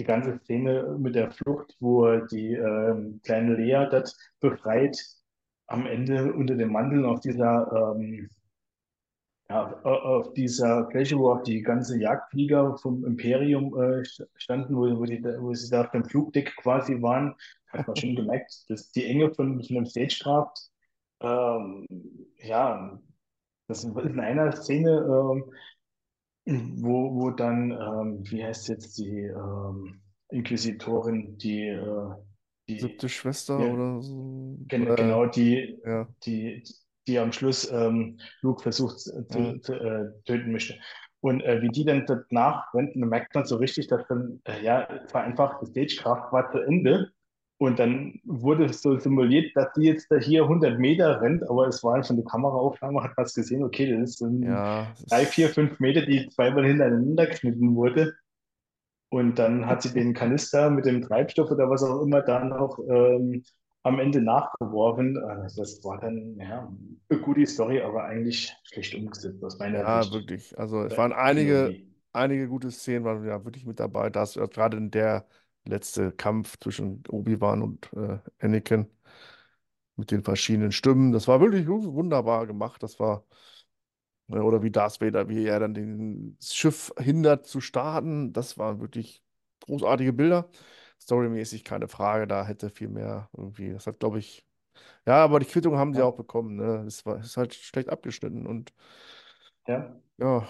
die ganze Szene mit der Flucht, wo die ähm, kleine Lea dort befreit, am Ende unter dem Mantel auf dieser ähm, ja, auf dieser Fläche, wo auch die ganze Jagdflieger vom Imperium äh, standen, wo, wo, die, wo sie da auf dem Flugdeck quasi waren, hat man schon gemerkt, dass die Enge von, von dem Stagecraft, ähm, ja, das ist in einer Szene, ähm, wo, wo dann, ähm, wie heißt jetzt die ähm, Inquisitorin, die, äh, die, siebte Schwester ja, oder so. gen Äh, genau die, ja, die, die am Schluss ähm, Luke versucht zu, mhm. zu äh, töten möchte. Und äh, wie die dann danach wenden, dann merkt man so richtig, dass dann, äh, ja, es war einfach, die Stagecraft war zu Ende. Und dann wurde es so simuliert, dass die jetzt da hier 100 Meter rennt, aber es war von der Kameraaufnahme, hat man es gesehen, okay, das ein Ja, drei, vier, fünf Meter, die zweimal hintereinander geschnitten wurde. Und dann hat sie den Kanister mit dem Treibstoff oder was auch immer da noch ähm, am Ende nachgeworfen. Also das war dann ja eine gute Story, aber eigentlich schlecht umgesetzt aus meiner ja, Sicht. wirklich. Also es Bei waren einige, einige gute Szenen, waren ja wirklich mit dabei. Da ist ja gerade in der letzte Kampf zwischen Obi-Wan und äh, Anakin mit den verschiedenen Stimmen. Das war wirklich wu- wunderbar gemacht. Das war, äh, oder wie Darth Vader, wie er dann den- das Schiff hindert zu starten. Das waren wirklich großartige Bilder. Storymäßig keine Frage, da hätte viel mehr irgendwie. Das hat, glaube ich, ja, aber die Quittung haben sie auch Ja, bekommen. Ne? Es war, ist halt schlecht abgeschnitten und ja. ja,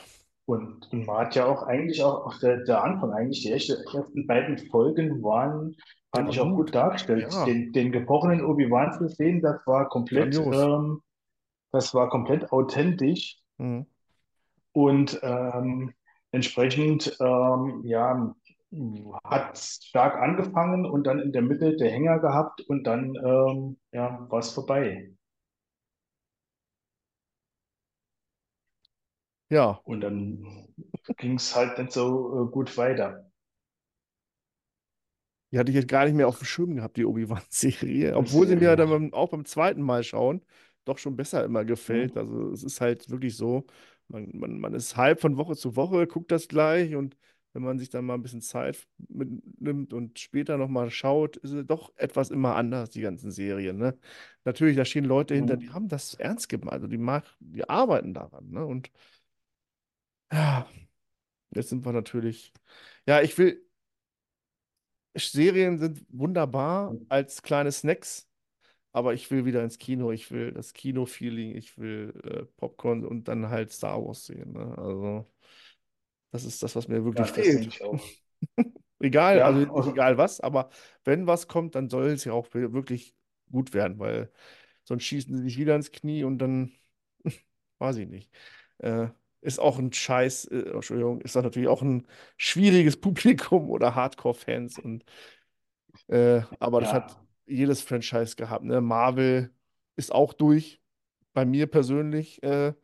Und, man hat ja auch eigentlich auch, auch der, der Anfang, eigentlich die erste, ersten beiden Folgen waren, fand ich auch gut. dargestellt. Ja, Den, den gebrochenen Obi-Wan zu sehen, das war komplett, ähm, das war komplett authentisch Mhm. und ähm, entsprechend, ähm, ja, hat stark angefangen und dann in der Mitte der Hänger gehabt und dann, ähm, ja, war es vorbei. Ja. Und dann ging es halt nicht so äh, gut weiter. Die hatte ich jetzt gar nicht mehr auf dem Schirm gehabt, die Obi-Wan-Serie. Obwohl sie mir dann beim, auch beim zweiten Mal schauen doch schon besser immer gefällt. Hm? Also es ist halt wirklich so, man, man, man ist halb von Woche zu Woche, guckt das gleich und wenn man sich dann mal ein bisschen Zeit mitnimmt und später nochmal schaut, ist es doch etwas immer anders, die ganzen Serien. Ne? Natürlich, da stehen Leute hinter, die haben das ernst gemeint, also die, mag, die arbeiten daran. Ne? Und ja, jetzt sind wir natürlich, ja, ich will, Serien sind wunderbar als kleine Snacks. Aber ich will wieder ins Kino, ich will das Kino-Feeling, ich will äh, Popcorn und dann halt Star Wars sehen. Ne? Also, das ist das, was mir wirklich Ja, fehlt. Egal, also Ja, nicht also, egal was, aber wenn was kommt, dann soll es ja auch wir- wirklich gut werden, weil sonst schießen sie sich wieder ins Knie und dann weiß ich nicht. Äh, ist auch ein Scheiß, äh, Entschuldigung, ist das natürlich auch ein schwieriges Publikum oder Hardcore-Fans und äh, aber das hat ja, jedes Franchise gehabt, ne? Marvel ist auch durch. bei mir persönlich äh,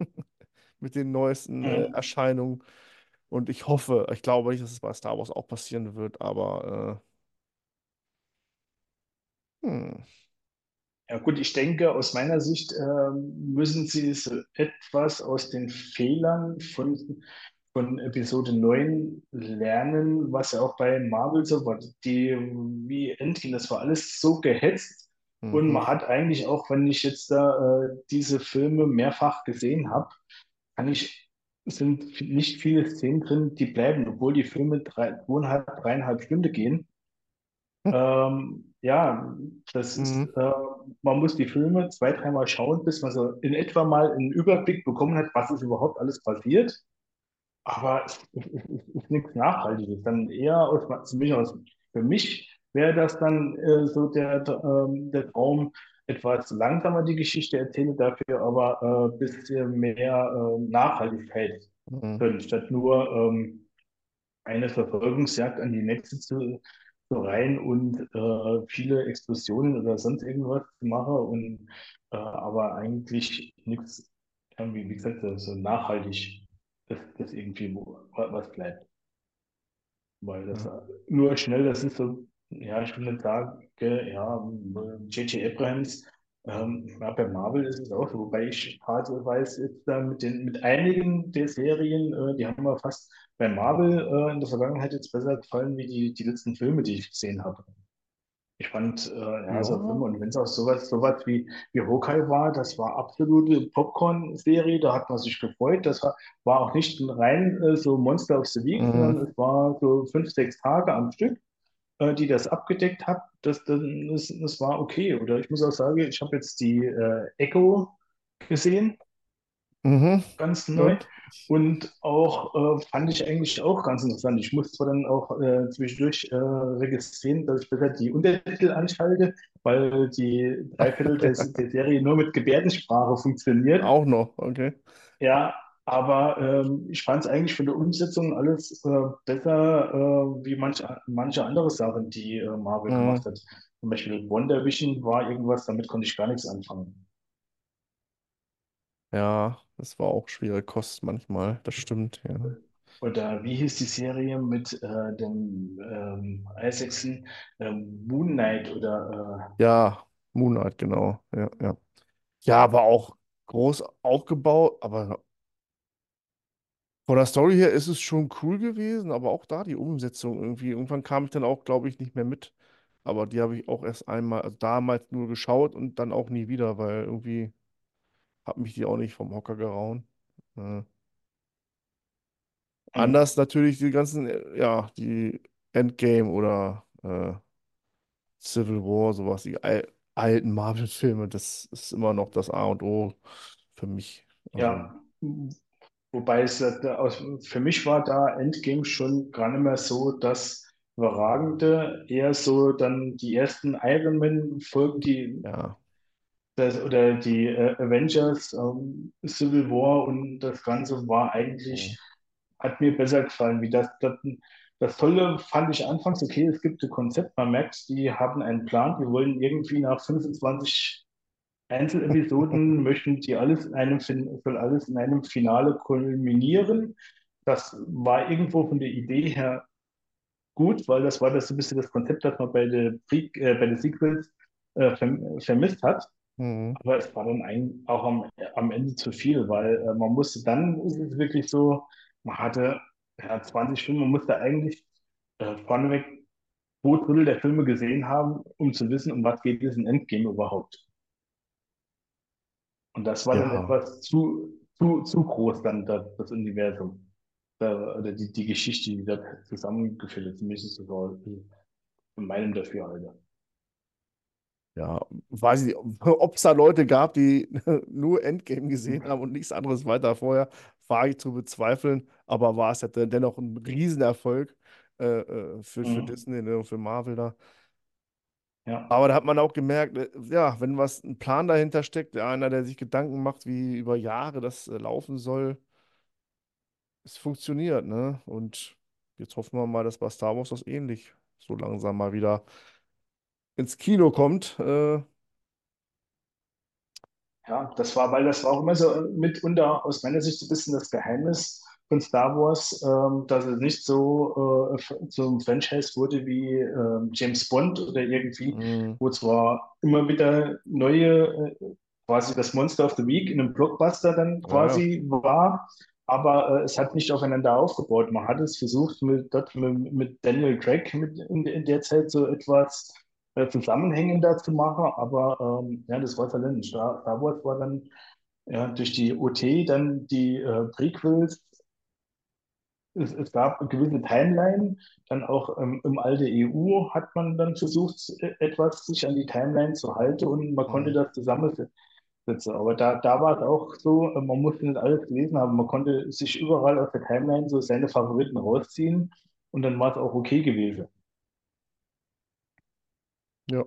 mit den neuesten äh, hm. Erscheinungen. Und ich hoffe, ich glaube nicht, dass es bei Star Wars auch passieren wird, aber äh, hm, Ja gut, ich denke, aus meiner Sicht ähm, müssen sie so etwas aus den Fehlern von, von Episode 9 lernen, was ja auch bei Marvel so war. Die, wie Endgame, das war alles so gehetzt. Und mhm, man hat eigentlich auch, wenn ich jetzt da äh, diese Filme mehrfach gesehen habe, kann ich, sind nicht viele Szenen drin, die bleiben, obwohl die Filme drei, dreieinhalb Stunden gehen. Ähm, ja, das ist, mhm, äh, man muss die Filme zwei, dreimal schauen, bis man so in etwa mal einen Überblick bekommen hat, was ist überhaupt alles passiert. Aber es, es, es ist nichts Nachhaltiges. Dann eher aus, für mich, aus, für mich wäre das dann äh, so der, ähm, der Traum, etwas langsamer die Geschichte erzähle, dafür aber ein äh, bisschen mehr äh, Nachhaltigkeit mhm, drin, statt nur ähm, eine Verfolgungsjagd an die nächste zu, zu rein und äh, viele Explosionen oder sonst irgendwas zu machen und äh, aber eigentlich nichts, wie gesagt, so nachhaltig, dass das irgendwie was bleibt. Weil das ja, nur schnell, das ist so, ja, ich sagen, gell, ja, J J. Abrams, ähm, ja, bei Marvel ist es auch so, wobei ich gerade weiß, jetzt da mit den, mit einigen der Serien, äh, die haben mir fast bei Marvel äh, in der Vergangenheit jetzt besser gefallen, wie die, die letzten Filme, die ich gesehen habe. Ich fand, äh, ja, so Filme, ja, und wenn es auch sowas, sowas wie, wie Hawkeye war, das war absolute Popcorn-Serie, da hat man sich gefreut. Das war, war auch nicht rein äh, so Monster of the Week, mhm, sondern es war so fünf, sechs Tage am Stück, äh, die das abgedeckt hat. Das, das, das, war okay. Oder ich muss auch sagen, ich habe jetzt die äh, Echo gesehen mhm. ganz neu. Und? Und auch äh, fand ich eigentlich auch ganz interessant. Ich muss zwar dann auch äh, zwischendurch äh, registrieren, dass ich besser die Untertitel anschalte, weil die Dreiviertel des, der Serie nur mit Gebärdensprache funktioniert. Auch noch, okay. Ja, aber ähm, ich fand es eigentlich von der Umsetzung alles äh, besser äh, wie manche, manche andere Sachen, die äh, Marvel Mhm. gemacht hat. Zum Beispiel Wonder Vision war irgendwas, damit konnte ich gar nichts anfangen. Ja, das war auch schwere Kost manchmal, das stimmt, ja. Oder wie hieß die Serie mit äh, dem ähm, Isaacson? Ähm, Moon Knight oder Ja, Moonlight, genau, ja, ja. Ja, aber auch groß aufgebaut, aber Von der Story her ist es schon cool gewesen, aber auch da die Umsetzung irgendwie. Irgendwann kam ich dann auch, glaube ich, nicht mehr mit. Aber die habe ich auch erst einmal, also damals nur geschaut und dann auch nie wieder, weil irgendwie hat mich die auch nicht vom Hocker gehauen. Äh, Mhm. anders natürlich die ganzen, äh, ja, die Endgame oder äh, Civil War, sowas, die al alten Marvel-Filme, das ist immer noch das A und O für mich. Also, Ja, wobei es äh, für mich war da Endgame schon gar nicht mehr so das Überragende, eher so dann die ersten Iron Man-Folgen, die ja. das, oder die äh, Avengers, ähm, Civil War und das Ganze war Mhm. eigentlich, hat mir besser gefallen. Wie das, das, das Tolle fand ich anfangs, okay, es gibt ein Konzept, man merkt, die haben einen Plan, die wollen irgendwie nach 25 Einzelepisoden möchten die alles in einem, soll alles in einem Finale kulminieren. Das war irgendwo von der Idee her gut, weil das war das so ein bisschen das Konzept, das man bei der, Pre äh, bei der Sequels äh, verm vermisst hat. Mhm. Aber es war dann ein, auch am, am Ende zu viel, weil äh, man musste dann, ist es wirklich so, man hatte ja, 20 Filme, man musste eigentlich äh, vorneweg zwei Drittel der Filme gesehen haben, um zu wissen, um was geht es in Endgame überhaupt. Und das war dann Ja, etwas zu, zu, zu groß, dann das, das Universum. Da, oder die, die Geschichte, die da zusammengeführt ist. Zumindest auch in meinem Dafürhalten. ja, weiß ich nicht, ob es da Leute gab, die nur Endgame gesehen haben und nichts anderes weiter vorher, wage ich zu bezweifeln, aber war es ja den- dennoch ein Riesenerfolg äh, äh, für, für Mhm. Disney ne, und für Marvel da. Ja, Aber da hat man auch gemerkt, äh, ja, wenn was ein Plan dahinter steckt, einer, der sich Gedanken macht, wie über Jahre das äh, laufen soll, es funktioniert, ne? Und jetzt hoffen wir mal, dass bei Star Wars das ähnlich so langsam mal wieder ins Kino kommt. Äh, ja, das war, weil das war auch immer so mitunter aus meiner Sicht so ein bisschen das Geheimnis von Star Wars, ähm, dass es nicht so äh, ein Franchise wurde wie ähm, James Bond oder irgendwie, mh, wo zwar immer wieder neue äh, quasi das Monster of the Week in einem Blockbuster dann ja, ja. quasi war, aber äh, es hat nicht aufeinander aufgebaut. Man hat es versucht, mit, dort mit, mit Daniel Craig mit in, in der Zeit so etwas äh, zusammenhängender zu machen, aber ähm, ja, das war Talent. Star, Star Wars war dann ja, durch die OT, dann die äh, Prequels, es, es gab eine gewisse Timeline, dann auch ähm, im alte EU hat man dann versucht, äh, etwas sich an die Timeline zu halten und man konnte mh, das zusammensetzen. Aber da, da war es auch so, äh, man musste nicht alles gelesen haben, man konnte sich überall aus der Timeline so seine Favoriten rausziehen und dann war es auch okay gewesen. ja,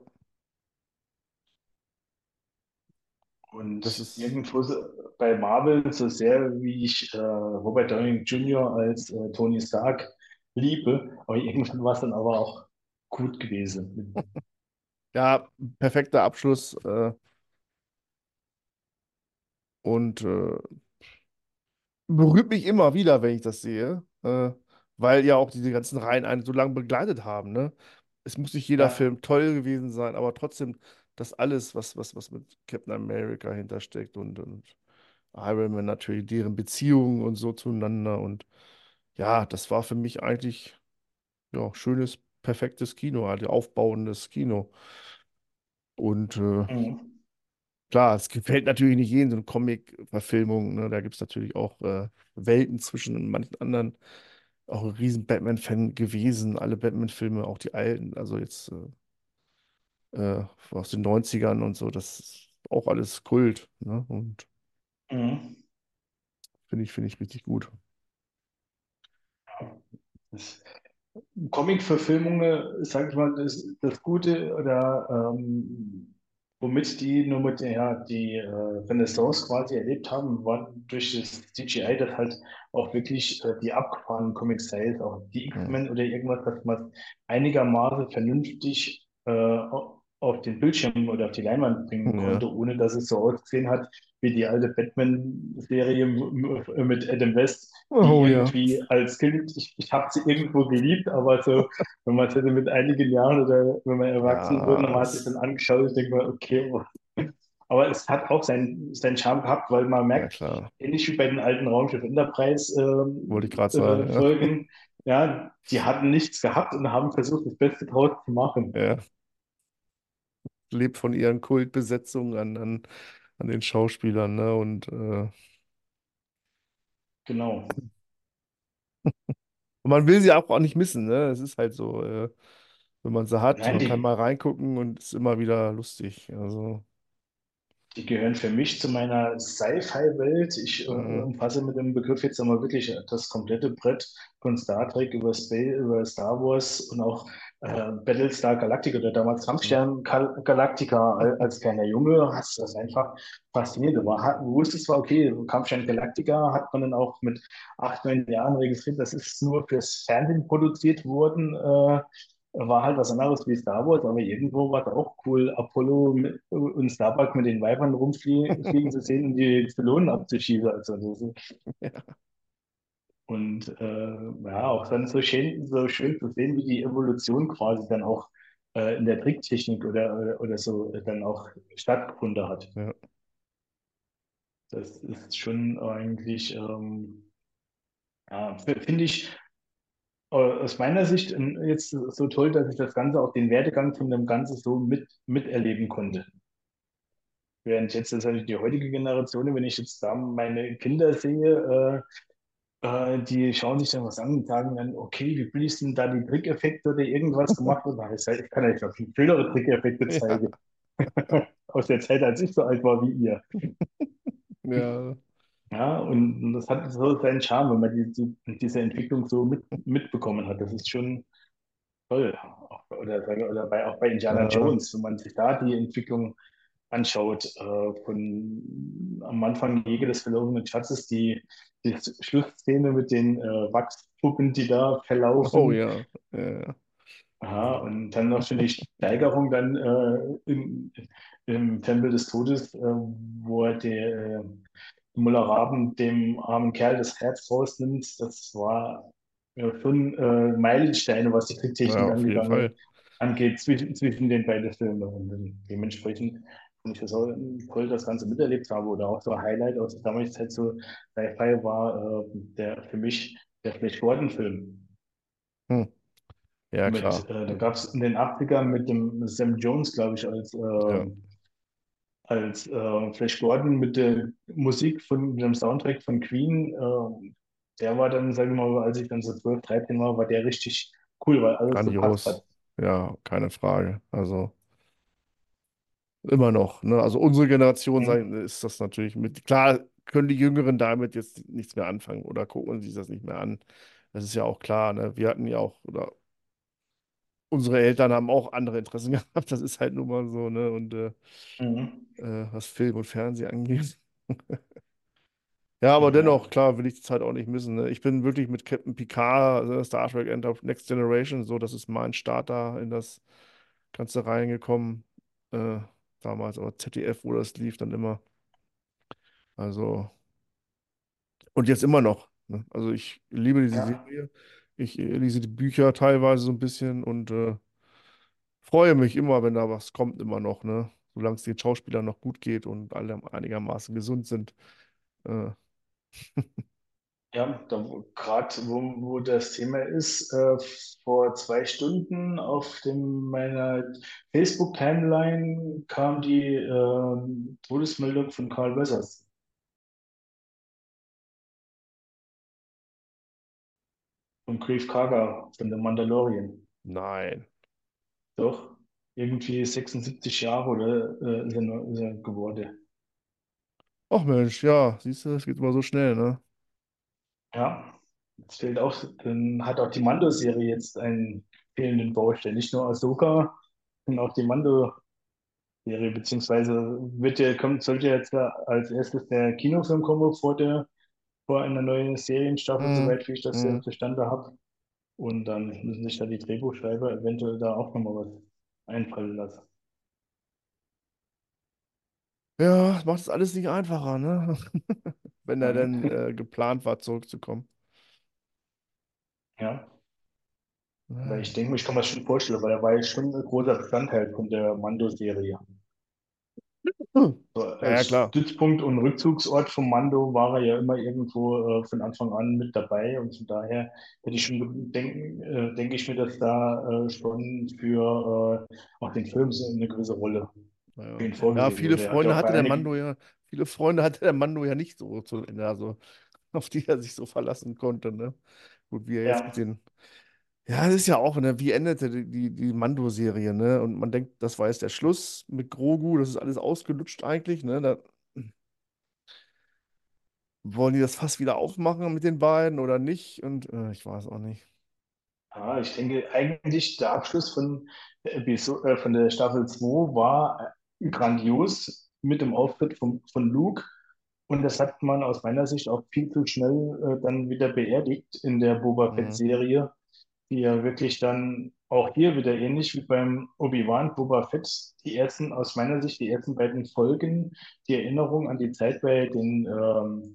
das Und ist, irgendwo so, bei Marvel, so sehr wie ich äh, Robert Downey Jr. als äh, Tony Stark liebe, aber irgendwann war es dann aber auch gut gewesen. ja, perfekter Abschluss äh, und äh, berührt mich immer wieder, wenn ich das sehe, äh, weil ja auch diese ganzen Reihen einen so lange begleitet haben, ne? Es muss nicht jeder Ja, Film toll gewesen sein, aber trotzdem, das alles, was, was, was mit Captain America hintersteckt und, und Iron Man natürlich, deren Beziehungen und so zueinander und ja, das war für mich eigentlich, ja, schönes, perfektes Kino, halt aufbauendes Kino. Und äh, mhm. klar, es gefällt natürlich nicht jedem, so eine Comic-Verfilmung, ne? Da gibt es natürlich auch äh, Welten zwischen manchen anderen. Auch ein riesen Batman-Fan gewesen, alle Batman-Filme, auch die alten, also jetzt äh, äh, aus den Neunzigern und so, das ist auch alles Kult, ne? Und Mhm. finde ich, finde ich richtig gut. Comic-Verfilmungen, sag ich mal, das, das Gute oder ähm, womit die nur mit der, ja, die äh, Renaissance quasi erlebt haben, war durch das CGI, das halt auch wirklich äh, die abgefahrenen Comics, sei es auch die Hm. X-Men oder irgendwas, dass man einigermaßen vernünftig äh, auf den Bildschirm oder auf die Leinwand bringen Ja. konnte, ohne dass es so ausgesehen hat wie die alte Batman-Serie m- mit Adam West die Oh ja. irgendwie als Kind, ich, ich habe sie irgendwo geliebt, aber so, wenn man es hätte mit einigen Jahren oder wenn man erwachsen wurde, Ja, man hat sich dann es, angeschaut, ich denke mal, okay, oh. aber es hat auch seinen, seinen Charme gehabt, weil man ja merkt, klar, ähnlich wie bei den alten Raumschiff Enterprise wollte ich ähm, gerade äh, sagen, Folgen, ja, die hatten nichts gehabt und haben versucht, das Beste draus zu machen. Lebt von ihren Kultbesetzungen an, an, an den Schauspielern, ne? Und, äh, Genau. und man will sie auch, auch nicht missen, ne? Es ist halt so, äh, wenn man sie hat, Nein, man kann die, mal reingucken und ist immer wieder lustig. Also, Die gehören für mich zu meiner Sci-Fi-Welt. Ich äh, mhm. umfasse mit dem Begriff jetzt einmal wirklich das komplette Brett von Star Trek über, Space, über Star Wars und auch äh, Battlestar Galactica oder damals Kampfstern Gal- Galactica Al- als kleiner Junge. Hast das einfach fasziniert. Du du wusstest zwar, okay, Kampfstern Galactica hat man dann auch mit acht, neun Jahren registriert. Das ist nur fürs Fernsehen produziert worden. Äh, war halt was anderes wie Star Wars, aber irgendwo war es auch cool, Apollo mit, und Starbuck mit den Weibern rumfliegen fliegen zu sehen und die Pylonen abzuschießen. Also das Ja, und äh, ja, auch dann so schön, so schön zu sehen, wie die Evolution quasi dann auch äh, in der Tricktechnik oder, oder, oder so äh, dann auch stattgefunden hat. ja, Das ist schon eigentlich, ähm, ja, finde ich äh, aus meiner Sicht äh, jetzt so toll, dass ich das Ganze auch den Werdegang von dem Ganzen so mit, miterleben konnte. Während jetzt ist halt die heutige Generation, wenn ich jetzt da meine Kinder sehe, äh, die schauen sich dann was an und sagen dann, okay, wie billig sind da die Trickeffekte oder irgendwas gemacht wird. Ich sage, ich kann euch noch viel schönere Trickeffekte ja, zeigen. Aus der Zeit, als ich so alt war wie ihr. ja, Ja, und, und das hat so seinen Charme, wenn man die, die, diese Entwicklung so mit, mitbekommen hat. Das ist schon toll. Auch, oder, oder bei, auch bei Indiana ja. Jones, wenn man sich da die Entwicklung anschaut, äh, von am Anfang Jäger des verlorenen Schatzes, die, die Schlussszene mit den äh, Wachspuppen, die da Oh verlaufen, ja, ja, Aha, und dann noch die Steigerung dann äh, im, im Tempel des Todes, äh, wo er der äh, Mullah Raben dem armen Kerl das Herz rausnimmt. Das war ja, schon äh, Meilensteine, was die ja, Tricktechnik Fall. angeht, zwischen, zwischen den beiden Filmen. Und äh, dementsprechend finde ich das auch toll, das Ganze miterlebt habe. Oder auch so ein Highlight aus der damaligen Zeit so Sci-Fi war äh, der für mich der Flash Gordon-Film. Hm. Ja, Mit, klar. äh, da gab es in den 80ern mit dem Sam Jones, glaube ich, als, Ja, äh, als äh, Flash Gordon mit der Musik von mit dem Soundtrack von Queen. Äh, der war dann, sage ich mal, als ich dann so 12, 13 war, war der richtig cool, weil alles so grandios. hat. Ja, keine Frage. Also immer noch. Ne? Also unsere Generation Hm? sein, ist das natürlich mit. Klar können die Jüngeren damit jetzt nichts mehr anfangen oder gucken sich das nicht mehr an. Das ist ja auch klar. Ne? Wir hatten ja auch, oder unsere Eltern haben auch andere Interessen gehabt. Das ist halt nun mal so, ne? Und äh, Mhm. äh, was Film und Fernsehen angeht. Ja, aber Ja, dennoch, klar, will ich die Zeit auch nicht missen. Ne? Ich bin wirklich mit Captain Picard, also Star Trek Enter Next Generation, so, das ist mein Start da in das Ganze reingekommen. Äh, damals, aber ZDF, wo das lief, dann immer. Also, und jetzt immer noch. Ne? Also ich liebe diese ja, Serie. Ich äh, lese die Bücher teilweise so ein bisschen und äh, freue mich immer, wenn da was kommt, immer noch, ne? Solange es den Schauspielern noch gut geht und alle einigermaßen gesund sind. Äh, ja, da gerade wo, wo das Thema ist, äh, vor zwei Stunden auf dem, meiner Facebook-Timeline kam die äh, Todesmeldung von Carl Wessers. Von Greef Karga von der Mandalorian. nein. Doch, irgendwie 76 Jahre oder äh, er, ist er geworden. Ach Mensch, ja, siehst du, es geht immer so schnell, ne? Ja, es fehlt auch, dann hat auch die Mando-Serie jetzt einen fehlenden Baustein. Nicht nur Ahsoka, sondern auch die Mando-Serie, beziehungsweise wird ja, kommt, sollte jetzt als erstes der Kinofilm kommen vor der, vor einer neuen Serienstaffel, Hm, soweit wie ich das hm. zustande habe. Und dann müssen sich da die Drehbuchschreiber eventuell da auch nochmal was einfallen lassen. Ja, das macht es alles nicht einfacher, ne? Wenn er denn äh, geplant war, zurückzukommen. Ja. Aber Ja, ich denke, ich kann mir das schon vorstellen, weil er war ja schon ein großer Bestandteil von der Mando-Serie. Hm. So, ja, als klar. Stützpunkt und Rückzugsort vom Mando war er ja immer irgendwo äh, von Anfang an mit dabei und von daher hätte ich schon denken, äh, denke ich mir, dass da äh, schon für äh, auch den Film so eine gewisse Rolle Naja. Ja, viele wurde. Ja Freunde hatte der Mando ja, viele Freunde hatte der Mando ja nicht so zu Ende, also auf die er sich so verlassen konnte, ne? Gut, wie er jetzt mit ja, den. Ja, das ist ja auch, ne? Wie endete die, die, die Mando-Serie, ne? Und man denkt, das war jetzt der Schluss mit Grogu, das ist alles ausgelutscht eigentlich, ne? Da, wollen die das Fass wieder aufmachen mit den beiden oder nicht? Und äh, ich weiß auch nicht. ja, ich denke eigentlich der Abschluss von äh, von der Staffel 2 war grandios mit dem Auftritt von, von Luke. Und das hat man aus meiner Sicht auch viel zu schnell äh, dann wieder beerdigt in der Boba Mhm. Fett-Serie. die ja wirklich dann auch hier wieder ähnlich wie beim Obi-Wan Boba Fett, die ersten, aus meiner Sicht, die ersten beiden Folgen, die Erinnerung an die Zeit bei den ähm,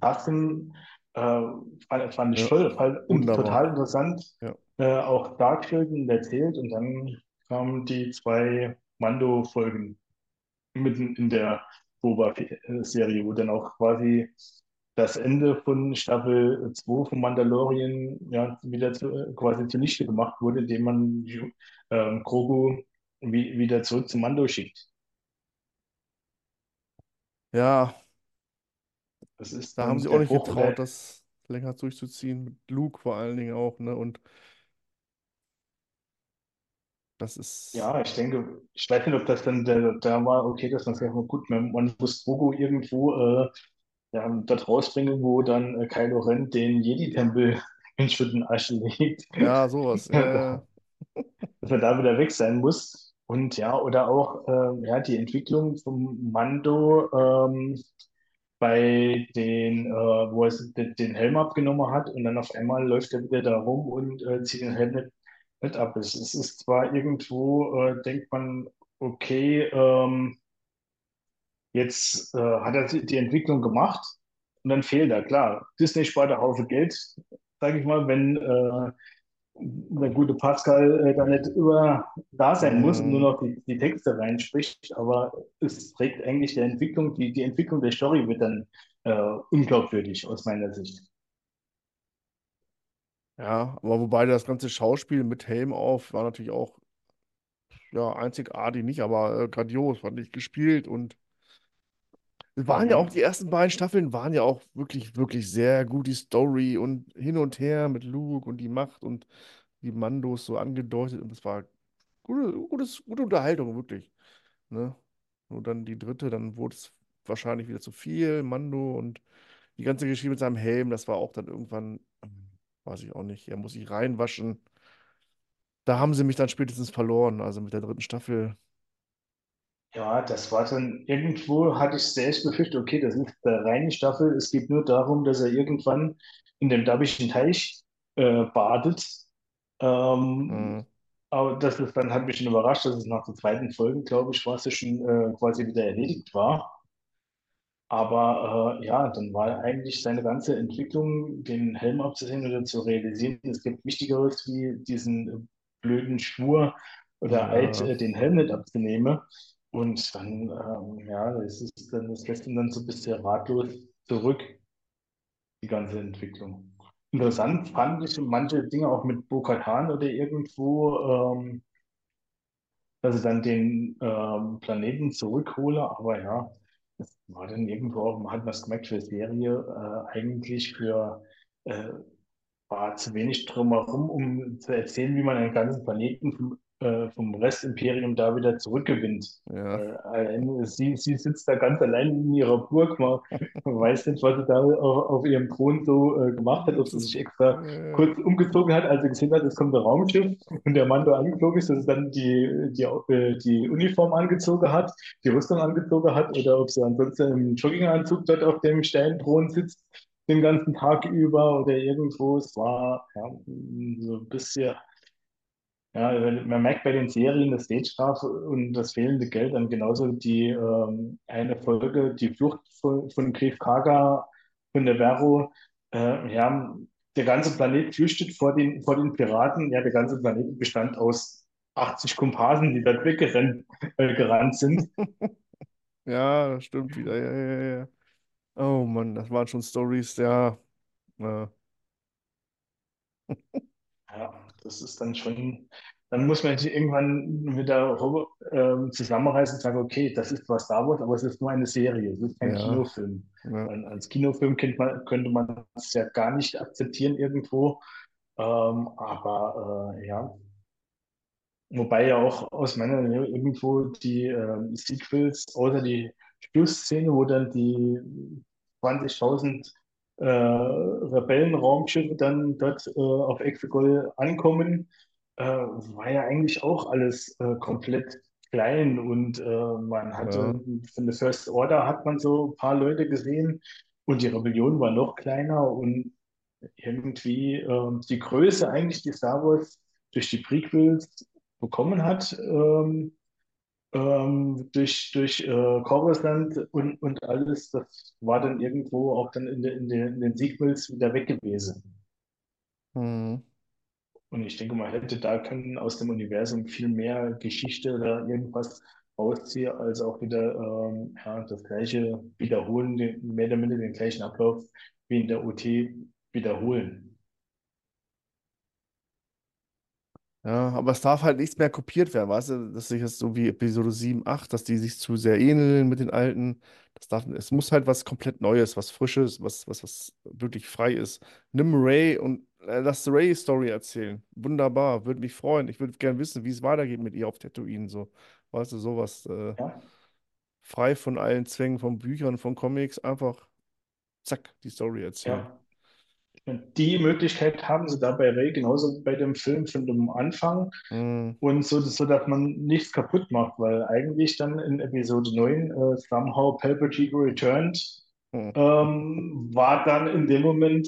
äh, fand, ich Ja, toll, fand, wunderbar. total interessant, Ja. äh, auch dargestellt erzählt und dann kamen die zwei Mando-Folgen mitten in der Boba-Serie, wo dann auch quasi das Ende von Staffel 2 von Mandalorian ja wieder zu, äh, quasi zunichte gemacht wurde, indem man ähm, Grogu wie, wieder zurück zum Mando schickt. Ja, Das ist da haben sie auch nicht Bruch oder getraut, das länger durchzuziehen. Mit Luke vor allen Dingen auch, ne? Und das ist. ja, ich denke, ich weiß nicht, ob das dann da war, okay, dass man sagt, gut, man, man muss Grogu irgendwo äh, ja, dort rausbringen, wo dann äh, Kylo Ren den Jedi-Tempel in Schutt und Asche legt. Ja, sowas. Äh, dass man da wieder weg sein muss. Und ja, oder auch ähm, ja, die Entwicklung vom Mando ähm, bei den, äh, wo er den, den Helm abgenommen hat und dann auf einmal läuft er wieder da rum und äh, zieht den Helm nicht, nicht ab. Es, es ist zwar irgendwo, äh, denkt man, okay, ähm, jetzt äh, hat er die Entwicklung gemacht und dann fehlt er. Klar, Disney spart einen Haufen Geld, sage ich mal, wenn äh, der gute Pascal äh, da nicht über da sein muss und nur noch die, die Texte reinspricht, aber es trägt eigentlich der Entwicklung, die, die Entwicklung der Story wird dann äh, unglaubwürdig aus meiner Sicht. Ja, aber wobei das ganze Schauspiel mit Helm auf war natürlich auch, ja, einzigartig nicht, aber äh, grandios, fand ich gespielt und es waren ja auch, die Mhm. ersten beiden Staffeln waren ja auch wirklich, wirklich sehr gut, die Story und hin und her mit Luke und die Macht und die Mandos so angedeutet und es war gute, gutes, gute Unterhaltung, wirklich. Ne? Und dann die dritte, dann wurde es wahrscheinlich wieder zu viel, Mando und die ganze Geschichte mit seinem Helm, das war auch dann irgendwann, weiß ich auch nicht, er muss sich reinwaschen. Da haben sie mich dann spätestens verloren, also mit der dritten Staffel. Ja, das war dann irgendwo, hatte ich selbst befürchtet, okay, das ist eine reine Staffel. Es geht nur darum, dass er irgendwann in dem Dabbischen Teich äh, badet. Ähm, Mhm. aber das ist, dann hat mich schon überrascht, dass es nach der zweiten Folge, glaube ich, war es ja schon äh, quasi wieder erledigt war. Aber äh, ja, dann war eigentlich seine ganze Entwicklung, den Helm abzusehen oder zu realisieren, es gibt Wichtigeres wie diesen äh, blöden Schwur oder Ja, äh, den Helm nicht abzunehmen. Und dann, ähm, ja, es ist dann, das lässt ihn dann so ein bisschen ratlos zurück, die ganze Entwicklung. Interessant fand ich manche Dinge auch mit Bo-Katan oder irgendwo, ähm, dass ich dann den ähm, Planeten zurückhole. Aber ja, das war dann irgendwo auch, man hat das gemerkt für Serie, äh, eigentlich für äh, war zu wenig drumherum, um zu erzählen, wie man einen ganzen Planeten äh, vom Restimperium da wieder zurückgewinnt. ja. Äh, allein sie, sie sitzt da ganz allein in ihrer Burg. Man, weiß nicht, was sie da auf, auf ihrem Thron so äh, gemacht hat, ob sie sich extra äh, kurz umgezogen hat, als sie gesehen hat, es kommt ein Raumschiff und der Mann da angeflogen ist, dass sie dann die, die, äh, die Uniform angezogen hat, die Rüstung angezogen hat oder ob sie ansonsten im Jogginganzug dort auf dem Sternthron sitzt den ganzen Tag über oder irgendwo. Es war ja, so ein bisschen, ja, man merkt bei den Serien das Stage-Strafe und das fehlende Geld dann genauso die ähm, eine Folge, die Flucht von, von Greef Karga von der Vero. Äh, ja, der ganze Planet flüchtet vor den, vor den Piraten. Ja, der ganze Planet bestand aus 80 Komparsen, die dort weggerannt äh, gerannt sind. ja, das stimmt wieder. Ja, ja, ja. Oh Mann, das waren schon Stories, ja. Äh, Ja, das ist dann schon. dann muss man sich irgendwann wieder ähm, zusammenreißen und sagen, okay, das ist zwar Star Wars, aber es ist nur eine Serie, es ist kein Ja, Kinofilm. ja, als Kinofilm könnte man, könnte man es ja gar nicht akzeptieren irgendwo. Ähm, aber äh, ja, wobei ja auch aus meiner Nähe irgendwo die ähm, Sequels, außer die Schlussszene, wo dann die 20.000 äh, Rebellenraumschiffe dann dort äh, auf Exegol ankommen, äh, war ja eigentlich auch alles äh, komplett klein und äh, man hatte ja. von der First Order hat man so ein paar Leute gesehen und die Rebellion war noch kleiner und irgendwie äh, die Größe eigentlich, die Star Wars durch die Prequels bekommen hat, ähm, ähm, durch, durch äh, Coruscant und, und alles, das war dann irgendwo auch dann in, de, in, de, in den Sequels wieder weg gewesen. Hm. Und ich denke, man hätte da können aus dem Universum viel mehr Geschichte oder irgendwas rausziehen, als auch wieder ähm, ja, das gleiche wiederholen, den, mehr oder minder den gleichen Ablauf wie in der OT wiederholen. Ja, aber es darf halt nichts mehr kopiert werden, weißt du? Dass sich jetzt so wie Episode 7, 8, dass die sich zu sehr ähneln mit den alten. Das darf, es muss halt was komplett Neues, was Frisches, was, was, was wirklich frei ist. Nimm Ray und äh, lass Ray-Story erzählen. Wunderbar, würde mich freuen. Ich würde gerne wissen, wie es weitergeht mit ihr auf Tatooine. So, weißt du, sowas äh, Ja, frei von allen Zwängen von Büchern, von Comics, einfach zack, die Story erzählen. ja. Und die Möglichkeit haben sie da bei Ray genauso bei dem Film von dem Anfang. Hm, Und so, so dass man nichts kaputt macht, weil eigentlich dann in Episode 9 äh, somehow Palpatine returned, hm, ähm, war dann in dem Moment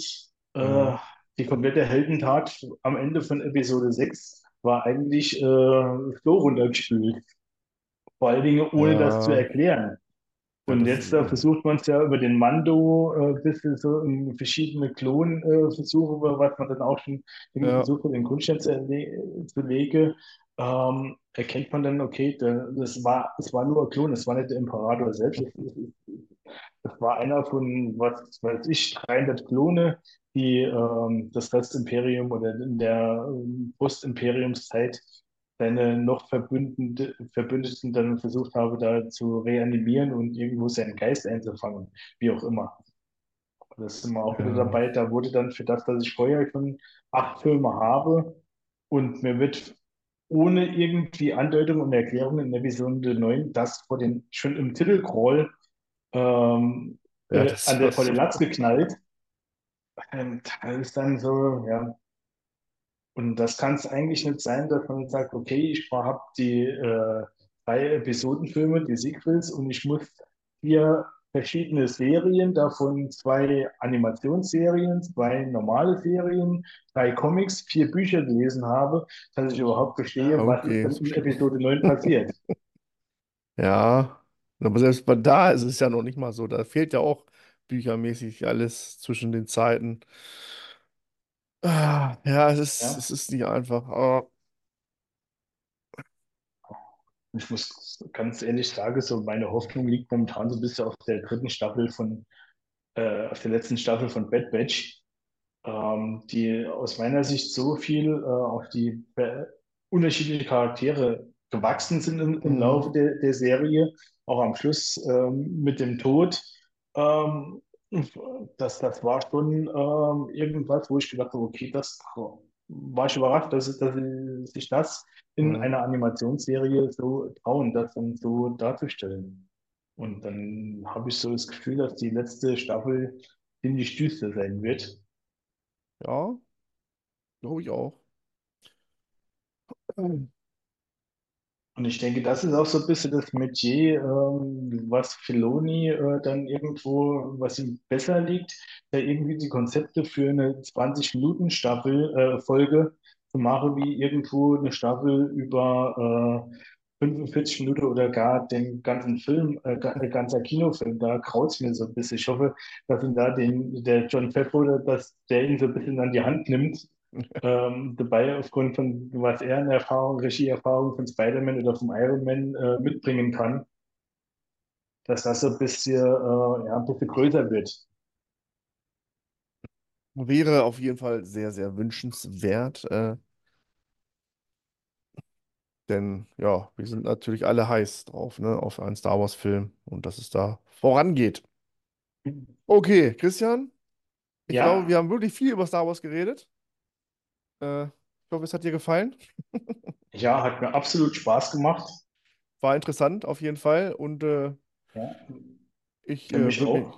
äh, ja, die komplette Heldentat am Ende von Episode 6 war eigentlich äh, so runtergespült. Vor allen Dingen ohne das zu ja, erklären. Und das jetzt äh, versucht man es ja über den Mando, äh, bisschen so in verschiedene Klonversuche, äh, Versuche, was man dann auch schon irgendwie ja, versucht hat, in den Grundstein zu, zu legen, ähm, erkennt man dann, okay, da, das war, es war nur ein Klon, es war nicht der Imperator selbst, das war einer von, was weiß ich, 300 Klone, die ähm, das Restimperium oder in der ähm, Postimperiumszeit seine noch Verbündete, Verbündeten dann versucht habe, da zu reanimieren und irgendwo seinen Geist einzufangen, wie auch immer. Das sind wir auch wieder ja, dabei. Da wurde dann für das, dass ich vorher schon acht Filme habe und mir wird ohne irgendwie Andeutung und Erklärung in Episode 9 das vor den, schon im Titelcrawl ähm, ja, äh, an der, vor den. Latz geknallt. Und das ist dann so, ja. Und das kann es eigentlich nicht sein, dass man sagt, okay, ich habe die äh, drei Episodenfilme, die Sequels, und ich muss vier verschiedene Serien, davon zwei Animationsserien, zwei normale Serien, drei Comics, vier Bücher gelesen habe, dass ich überhaupt verstehe, was Okay, so in. Episode 9 passiert. Ja, aber selbst bei da ist es ja noch nicht mal so. Da fehlt ja auch büchermäßig alles zwischen den Zeiten. Ah, ja, es ist, Ja? es ist nicht einfach. Aber, Ich muss ganz ehrlich sagen, so meine Hoffnung liegt momentan so ein bisschen auf der dritten Staffel von, äh, auf der letzten Staffel von Bad Batch. ähm, die aus meiner Sicht so viel äh, auf die äh, unterschiedlichen Charaktere gewachsen sind im, im hm, Laufe der, der Serie, auch am Schluss ähm, mit dem Tod. Ähm, das, das war schon ähm, irgendwas, wo ich gedacht habe, okay, das war ich überrascht, dass, dass sie sich das in hm, einer Animationsserie so trauen, das dann so darzustellen. Und dann habe ich so das Gefühl, dass die letzte Staffel ziemlich düster sein wird. ja, glaube ich auch. Hm. Und ich denke, das ist auch so ein bisschen das Metier, ähm, was Filoni äh, dann irgendwo, was ihm besser liegt, ja irgendwie die Konzepte für eine 20-Minuten-Staffel, äh, Folge zu machen, wie irgendwo eine Staffel über äh, 45 Minuten oder gar den ganzen Film, äh, äh, ganzer Kinofilm. Da graut's mir so ein bisschen. Ich hoffe, dass ihn da den, der John Favreau, dass der ihn so ein bisschen an die Hand nimmt ähm, dabei aufgrund von, was er in Erfahrung, Regieerfahrung von Spider-Man oder vom Iron Man äh, mitbringen kann, dass das so ein bisschen, äh, ja, ein bisschen größer wird. Wäre auf jeden Fall sehr, sehr wünschenswert. Äh, Denn ja, wir sind natürlich alle heiß drauf, ne, auf einen Star Wars-Film und dass es da vorangeht. Okay, Christian, ich glaube, wir Ja, haben wirklich viel über Star Wars geredet. Äh, ich hoffe, es hat dir gefallen. ja, hat mir absolut Spaß gemacht. War interessant auf jeden Fall und äh, Ja, ich äh, würde mich,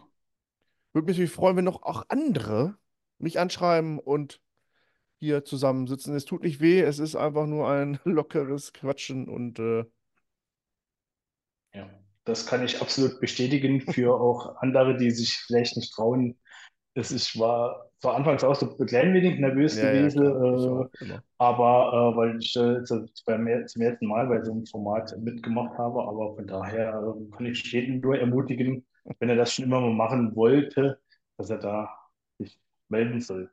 würd mich freuen, wenn noch auch andere mich anschreiben und hier zusammensitzen. Es tut nicht weh, es ist einfach nur ein lockeres Quatschen und äh, Ja, das kann ich absolut bestätigen für auch andere, die sich vielleicht nicht trauen. Es ist, war zwar anfangs auch so ein klein wenig nervös ja, ja, gewesen, klar, ich äh, aber äh, weil ich äh, jetzt beim, zum ersten Mal bei so einem Format mitgemacht habe, aber von daher äh, kann ich jeden nur ermutigen, wenn er das schon immer mal machen wollte, dass er da sich melden soll.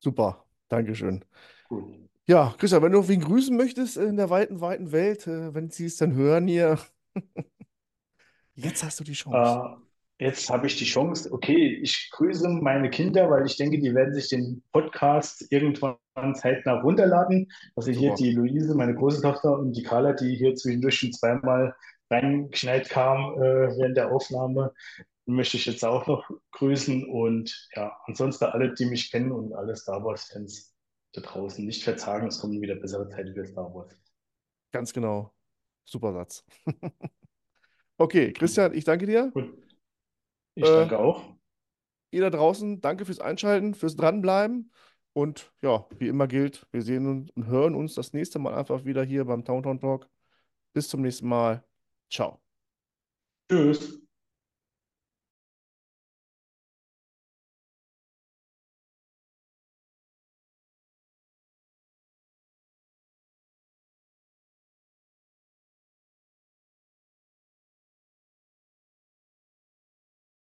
Super, Dankeschön. Gut. Ja, Christian, wenn du wen grüßen möchtest in der weiten, weiten Welt, äh, wenn sie es dann hören hier, jetzt hast du die Chance. Jetzt habe ich die Chance, okay, ich grüße meine Kinder, weil ich denke, die werden sich den Podcast irgendwann zeitnah runterladen. Also hier Super, die Luise, meine große Tochter, und die Carla, die hier zwischendurch schon zweimal reingeschneit kam äh, während der Aufnahme, möchte ich jetzt auch noch grüßen. Und ja, ansonsten alle, die mich kennen und alle Star Wars-Fans da draußen nicht verzagen, es kommen wieder bessere Zeiten für Star Wars. ganz genau. Super Satz. Okay, Christian, ich danke dir. Gut, ich Äh, danke auch. ihr da draußen, danke fürs Einschalten, fürs Dranbleiben. Und ja, wie immer gilt, wir sehen uns und hören uns das nächste Mal einfach wieder hier beim Towntown Talk. Bis zum nächsten Mal. Ciao. Tschüss.